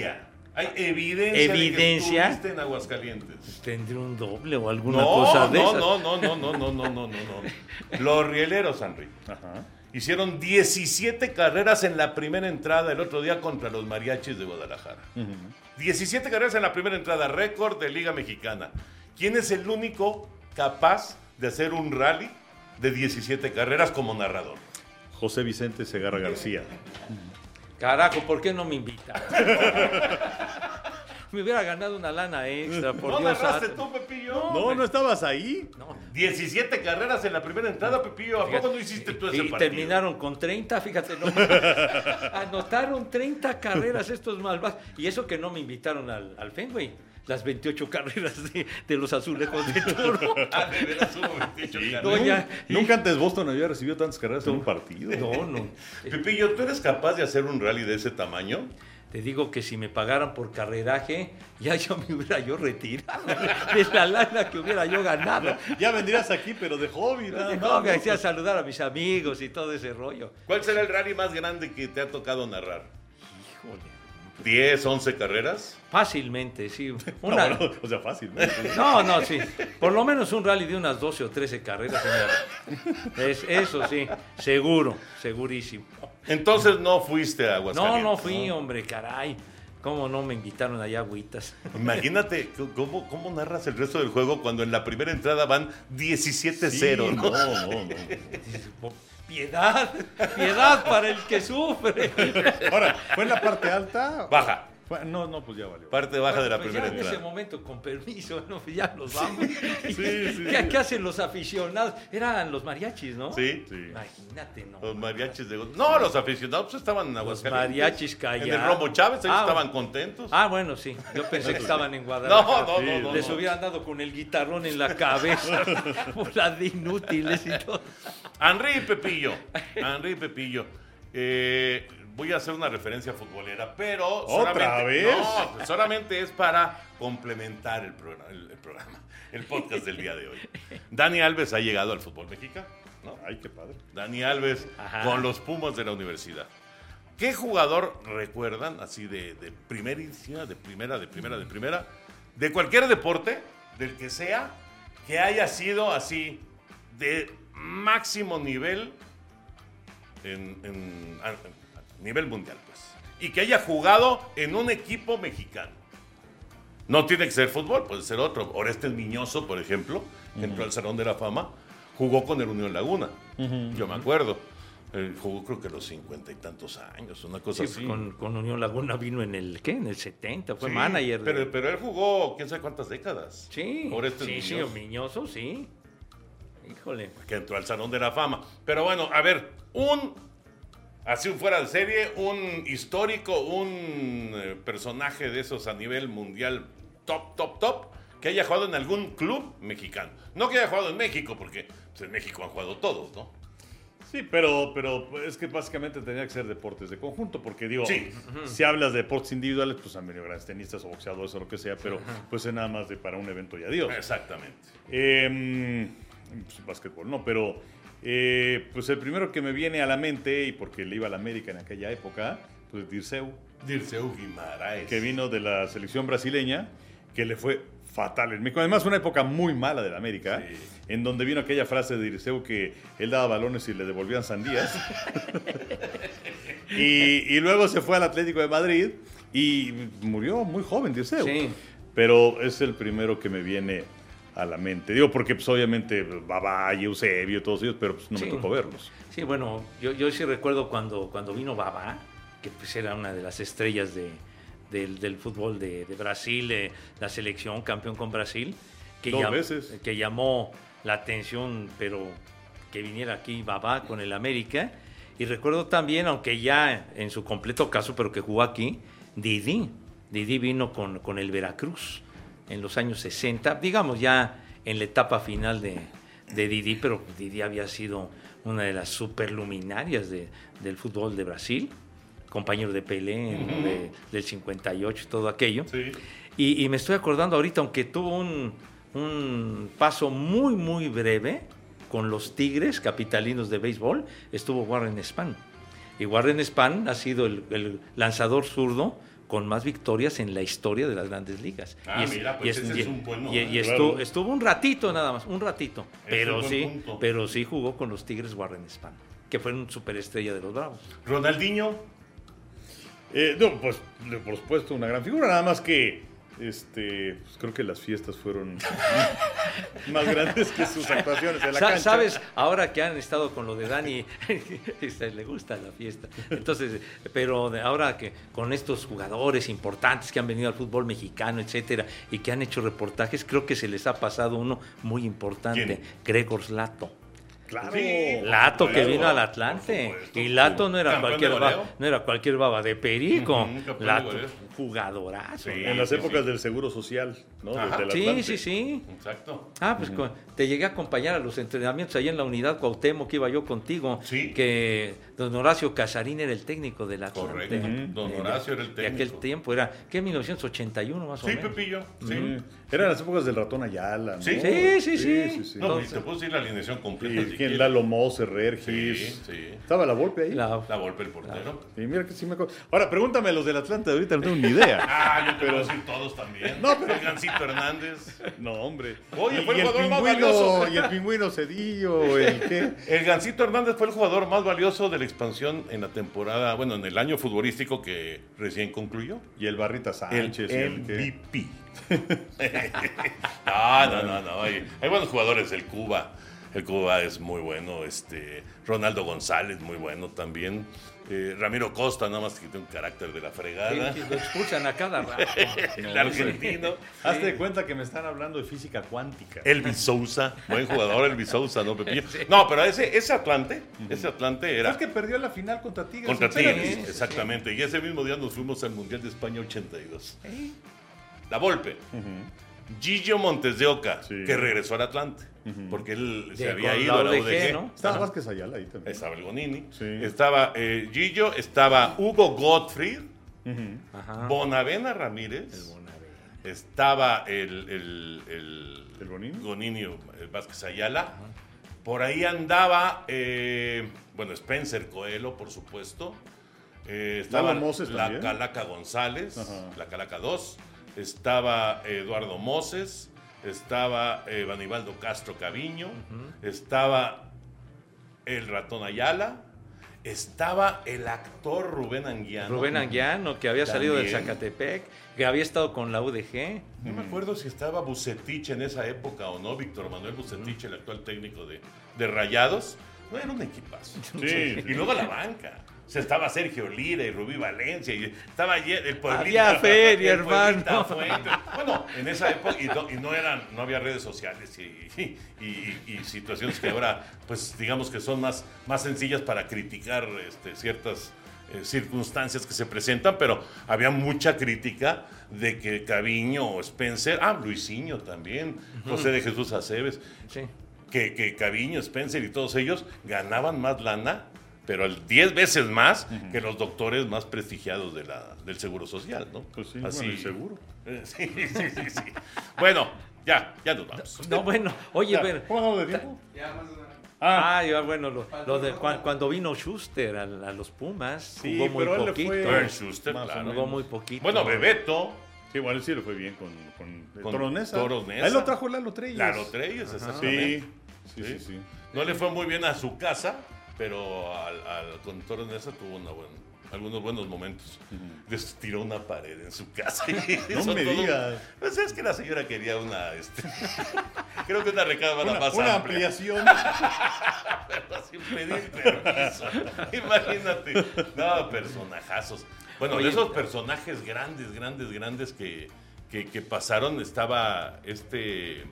Hay evidencia, ¿Evidencia? de que estuviste en Aguascalientes. tendré un doble o alguna No, cosa de no, esas. no, no, no, no, no, no, no, no, no. Los rieleros, Henry, Ajá. hicieron 17 carreras en la primera entrada el otro día contra los mariachis de Guadalajara. 17 carreras en la primera entrada, récord de Liga Mexicana. ¿Quién es el único capaz de hacer un rally de 17 carreras como narrador? José Vicente Segarra García. Carajo, ¿por qué no me invita? (laughs) me hubiera ganado una lana extra, por ¿No Dios santo. tú, Pepillo? No, no estabas ahí. No. 17 carreras en la primera entrada, Pepillo. ¿A poco no hiciste tú ese Y partido? terminaron con 30, fíjate, no, (laughs) anotaron 30 carreras estos malvados. Y eso que no me invitaron al, al Fenway, las 28 carreras de, de los azulejos de toro. (laughs) Ah, de veras hubo 28 carreras. No, ya- Nunca antes Boston había recibido tantas carreras en un partido. No, no. Pepillo, ¿tú eres capaz de hacer un rally de ese tamaño? Te digo que si me pagaran por carreraje, ya yo me hubiera yo retirado (laughs) de la lana que hubiera yo ganado. Ya vendrías aquí, pero de hobby, nada No, me hacía saludar a mis amigos y todo ese rollo. ¿Cuál será el rally más grande que te ha tocado narrar? Híjole. ¿10, 11 carreras? Fácilmente, sí. (laughs) No, Una, o sea, fácil. ¿no? (laughs) No, no, sí. Por lo menos un rally de unas 12 o 13 carreras. señora. Es, eso sí, seguro, segurísimo. Entonces no fuiste a No, Aguascalientes. no fui, hombre, caray. ¿Cómo no me invitaron allá agüitas? (laughs) Imagínate cómo, cómo narras el resto del juego cuando en la primera entrada van 17-0. Sí, ¿no? no, no, no. Dices, "Oh, Piedad, (laughs) piedad para el que sufre. (laughs) Ahora, ¿fue en la parte alta? Baja. No, no, pues ya valió. Parte baja de la Pues primera ya en ese momento, con permiso, (laughs) ¿no? ya nos vamos. sí, ¿Qué, sí. qué hacen los aficionados? Eran los mariachis, ¿no? Sí. Sí. Imagínate, ¿no? Los mariachis de... No, los aficionados pues, estaban en Aguascalientes. mariachis En callados. el Romo Chávez, ellos Ah, estaban contentos. Ah, bueno, sí. Yo pensé que estaban en Guadalajara. No, no, no, no, Les no. hubieran dado con el guitarrón en la cabeza. por la de inútiles y todo. Henry y Pepillo. Henry y Pepillo. Eh, voy a hacer una referencia futbolera, pero ¿Otra solamente, vez? No, solamente es para complementar el programa, el, el programa, el podcast del día de hoy. Dani Alves ha llegado al fútbol mexicano. ¿no? Ay, qué padre. Dani Alves Ajá. con los Pumas de la universidad. ¿Qué jugador recuerdan así de, de primera, de primera, de primera, de primera, de cualquier deporte, del que sea, que haya sido así de máximo nivel en, en- a- a nivel mundial, pues? Y que haya jugado en un equipo mexicano. No tiene que ser fútbol, puede ser otro. Orestes Miñoso, por ejemplo, entró al Salón de la Fama, jugó con el Unión Laguna. Yo me acuerdo. Eh, jugó creo que los cincuenta y tantos años, una cosa Sí, así. con, con Unión Laguna vino en el, ¿qué? En el 70, fue Sí, manager. de- Pero, pero él jugó quién sabe cuántas décadas. sí, Orestes sí, sí, Miñoso, Miñoso, sí. Híjole. que entró al Salón de la Fama. Pero bueno, a ver, un, así fuera de serie, un histórico, un eh, personaje de esos a nivel mundial top, top, top, que haya jugado en algún club mexicano. No que haya jugado en México, porque pues, en México han jugado todos, ¿no? Sí, pero, pero es que básicamente tenía que ser deportes de conjunto, porque digo, Sí. si hablas de deportes individuales, pues han venido grandes tenistas o boxeadores o lo que sea, pero pues es nada más de para un evento y adiós. Exactamente. Eh, pues, básquetbol, no, pero eh, pues el primero que me viene a la mente, y porque le iba a la América en aquella época, pues Dirceu, Dirceu Guimaraes. que vino de la selección brasileña, que le fue fatal en México. Además, una época muy mala de la América, Sí. en donde vino aquella frase de Dirceu que él daba balones y le devolvían sandías. (laughs) y, y luego se fue al Atlético de Madrid y murió muy joven Dirceu. Sí. Pero es el primero que me viene a la mente. Digo, porque pues, obviamente Babá y Eusebio, todos ellos, pero pues, no Sí. me tocó verlos. Sí, bueno, yo, yo sí recuerdo cuando, cuando vino Babá, que pues era una de las estrellas de, del, del fútbol de, de Brasil, eh, la selección campeón con Brasil, que, Dos llam- veces. que llamó la atención, pero que viniera aquí Babá con el América. Y recuerdo también, aunque ya en su completo caso, pero que jugó aquí, Didi. Didi vino con, con el Veracruz en los años 60, digamos ya en la etapa final de, de Didi, pero Didi había sido una de las superluminarias de, del fútbol de Brasil, compañero de Pelé de- del 58 y todo aquello. Sí. Y, y me estoy acordando ahorita, aunque tuvo un, un paso muy, muy breve con los Tigres capitalinos de béisbol, estuvo Warren Spahn. Y Warren Spahn ha sido el, el lanzador zurdo con más victorias en la historia de las grandes ligas. Ah, mira, pues ese y- es un bueno, y- y estuvo, Claro. estuvo un ratito nada más, un ratito. Pero es buen sí, punto. pero sí jugó con los Tigres Warren Spahn, que fue un superestrella de los Bravos. Ronaldinho. Eh, no, pues por supuesto una gran figura, nada más que este, pues, creo que las fiestas fueron (laughs) más grandes que sus actuaciones en la cancha. ¿Sabes? Ahora que han estado con lo de Dani, (laughs) le gusta la fiesta. Entonces, pero ahora que con estos jugadores importantes que han venido al fútbol mexicano, etcétera, y que han hecho reportajes, creo que se les ha pasado uno muy importante, ¿Quién? Gregor Lato. Claro. Sí. Lato que vino al Atlante. supuesto. Y Lato no era cualquier baba, no era cualquier baba de perico. Campeón de Lato, jugadorazo. Sí. En las sí, épocas sí. del Seguro Social, ¿no? Sí, sí, sí. Exacto. Ah, pues te llegué a acompañar a los entrenamientos allá en la unidad Cuauhtémoc, que iba yo contigo. Sí. Que don Horacio Casarín era el técnico del Atlante. Correcto. Don Horacio era el De aquel técnico. tiempo, era, ¿qué? 1981 más o Sí, menos. Pepillo. Sí. Sí. Eran las épocas del ratón Ayala, ¿no? Sí. Sí, sí, sí. No, Entonces- y te puedo decir la alineación completa. Sí, si. Lalo Moser, Sí, Regis. sí. Estaba la golpe ahí. La- La golpe el portero. Sí, mira que sí me acuerdo. Ahora, pregúntame los del Atlante, ahorita no tengo ni idea. (laughs) Ah, yo te puedo decir todos también. No, pero- El Gancito Hernández. No, hombre. Oye, Y- fue el y jugador más pingüino, valioso. Y el pingüino Cedillo, el qué. El Gancito Hernández fue el jugador más valioso de la expansión en la temporada, bueno, en el año futbolístico que recién concluyó. Y el Barrita El Sánchez. y el. MVP. No, no, no, no. Hay, hay buenos jugadores. El Cuba. El Cuba es muy bueno. Este, Ronaldo González, muy bueno también. Eh, Ramiro Costa, nada más que tiene un carácter de la fregada. Sí, Lo expulsan a cada rato. (laughs) El argentino. Hazte de cuenta que me están hablando de física cuántica. Elvis Sousa, buen jugador Elvis Sousa, ¿no, Pepillo? No, pero ese, ese Atlante, ese Atlante era ¿Sabes que perdió la final contra Tigres? contra. Tigres, exactamente. Y ese mismo día nos fuimos al Mundial de España 82. La Volpe. Gillo Montes de Oca, Sí. que regresó al Atlante, porque él se De- había ido a la UDG, UDG. ¿no? Estaba Vázquez Ayala ahí también. Estaba el Gonini, Sí. estaba eh, Gillo, estaba Hugo Gottfried, Ajá. Bonavena Ramírez, estaba el, el, el, ¿El Gonini? Gonini, el Vázquez Ayala. Por ahí andaba, eh, bueno, Spencer Coelho, por supuesto. Eh, estaba la también. Calaca González, Ajá. la Calaca 2. Estaba Eduardo Moses. Estaba eh, Banibaldo Castro Caviño. Estaba el ratón Ayala. Estaba el actor Rubén Anguiano. Rubén Anguiano, que había salido del También. Zacatepec, que había estado con la UDG. No me acuerdo si estaba Bucetich en esa época o no, Víctor Manuel Bucetich, el actual técnico de, de Rayados. No era un equipazo. (laughs) Sí. Y luego la banca. O sea, estaba Sergio Lira y Rubí Valencia y estaba allí el pueblito. Había feria, hermano. Fuente. Bueno, en esa época y no, y no eran, no había redes sociales y, y- situaciones que ahora, pues digamos que son más, más sencillas para criticar este, ciertas eh, circunstancias que se presentan, pero había mucha crítica de que Caviño o Spencer, ah, Luisinho también, José de Jesús Aceves, Sí. que, que Caviño, Spencer y todos ellos ganaban más lana, pero el 10 veces más que los doctores más prestigiados de la, del Seguro Social, ¿no? Pues sí, bueno, el seguro. Eh, (laughs) Sí, sí, sí, sí. Bueno, ya, ya nos vamos. No, bueno, oye, Ya, pero. ¿Cómo vamos de tiempo? Ah, ya, bueno, lo, lo de cuan- cuando vino Schuster a, a los Pumas, Sí, jugó muy pero él le poquito. fue- Schuster, Más o claro. Jugó muy poquito. Bueno, Bebeto, Sí, bueno, él sí le fue bien con, con, Con Toros Neza. Toros Neza. Ahí lo trajo Lalo Treyes. Lalo Treyes, exactamente. Sí, sí, sí. sí. No le fue muy bien a su casa, pero al, al con Toro Neza tuvo una buena- algunos buenos momentos. Tiró una pared en su casa. y (laughs) No me digas. Pues es que la señora quería una, este, (laughs) creo que una recámara Una, más una amplia. ampliación. (laughs) pero sin pedir permiso. Imagínate. No, personajazos. Bueno, Oye, de esos personajes grandes, grandes, grandes que, que, que pasaron estaba este...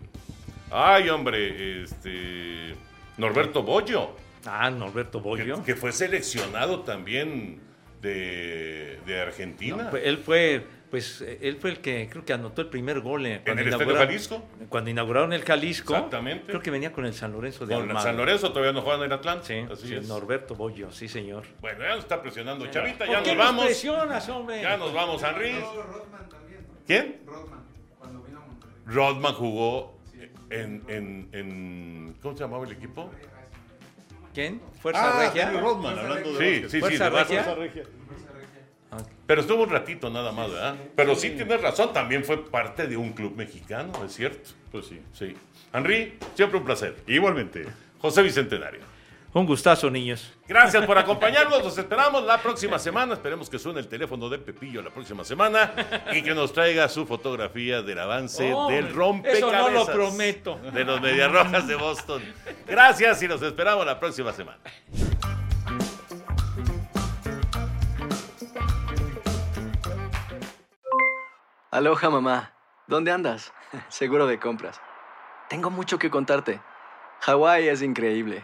Ay, hombre, este... Norberto Bollo. Ah, Norberto que, Bollo. que fue seleccionado también de, de No, Argentina. pues, él fue pues él fue el que creo que anotó el primer gol en, el Estadio inauguraron- Jalisco. Cuando inauguraron el Jalisco. Exactamente. Creo que venía con el San Lorenzo de Con Almagro. San Lorenzo todavía no juegan en Atlanta. Sí, Así sí, es. Norberto Bollo, sí, señor. Bueno, ya nos está presionando Chavita, ¿Por ya qué nos nos vamos. presionas, hombre? Ya nos vamos, Henry. Rodman también. ¿no? ¿Quién? Rodman, cuando vino a Monterrey. Rodman jugó en, en, en- ¿Cómo se llamaba el equipo? ¿Quién? ¿Fuerza Ah, Regia? Henry Rodman, hablando de Sí, sí, sí. ¿Fuerza de. Regia? Fuerza Regia. Pero estuvo un ratito nada más, ¿verdad? Pero sí tienes razón, también fue parte de un club mexicano, es cierto. Pues sí. Sí. Henry, siempre un placer. Igualmente. José Bicentenario. Un gustazo, niños. Gracias por acompañarnos. Los esperamos la próxima semana. Esperemos que suene el teléfono de Pepillo la próxima semana y que nos traiga su fotografía del avance Hombre, del rompecabezas. eso no lo prometo. De los Mediarrojas de Boston. Gracias y nos esperamos la próxima semana. Aloha mamá, ¿dónde andas? (laughs) Seguro de compras. Tengo mucho que contarte. Hawái es increíble.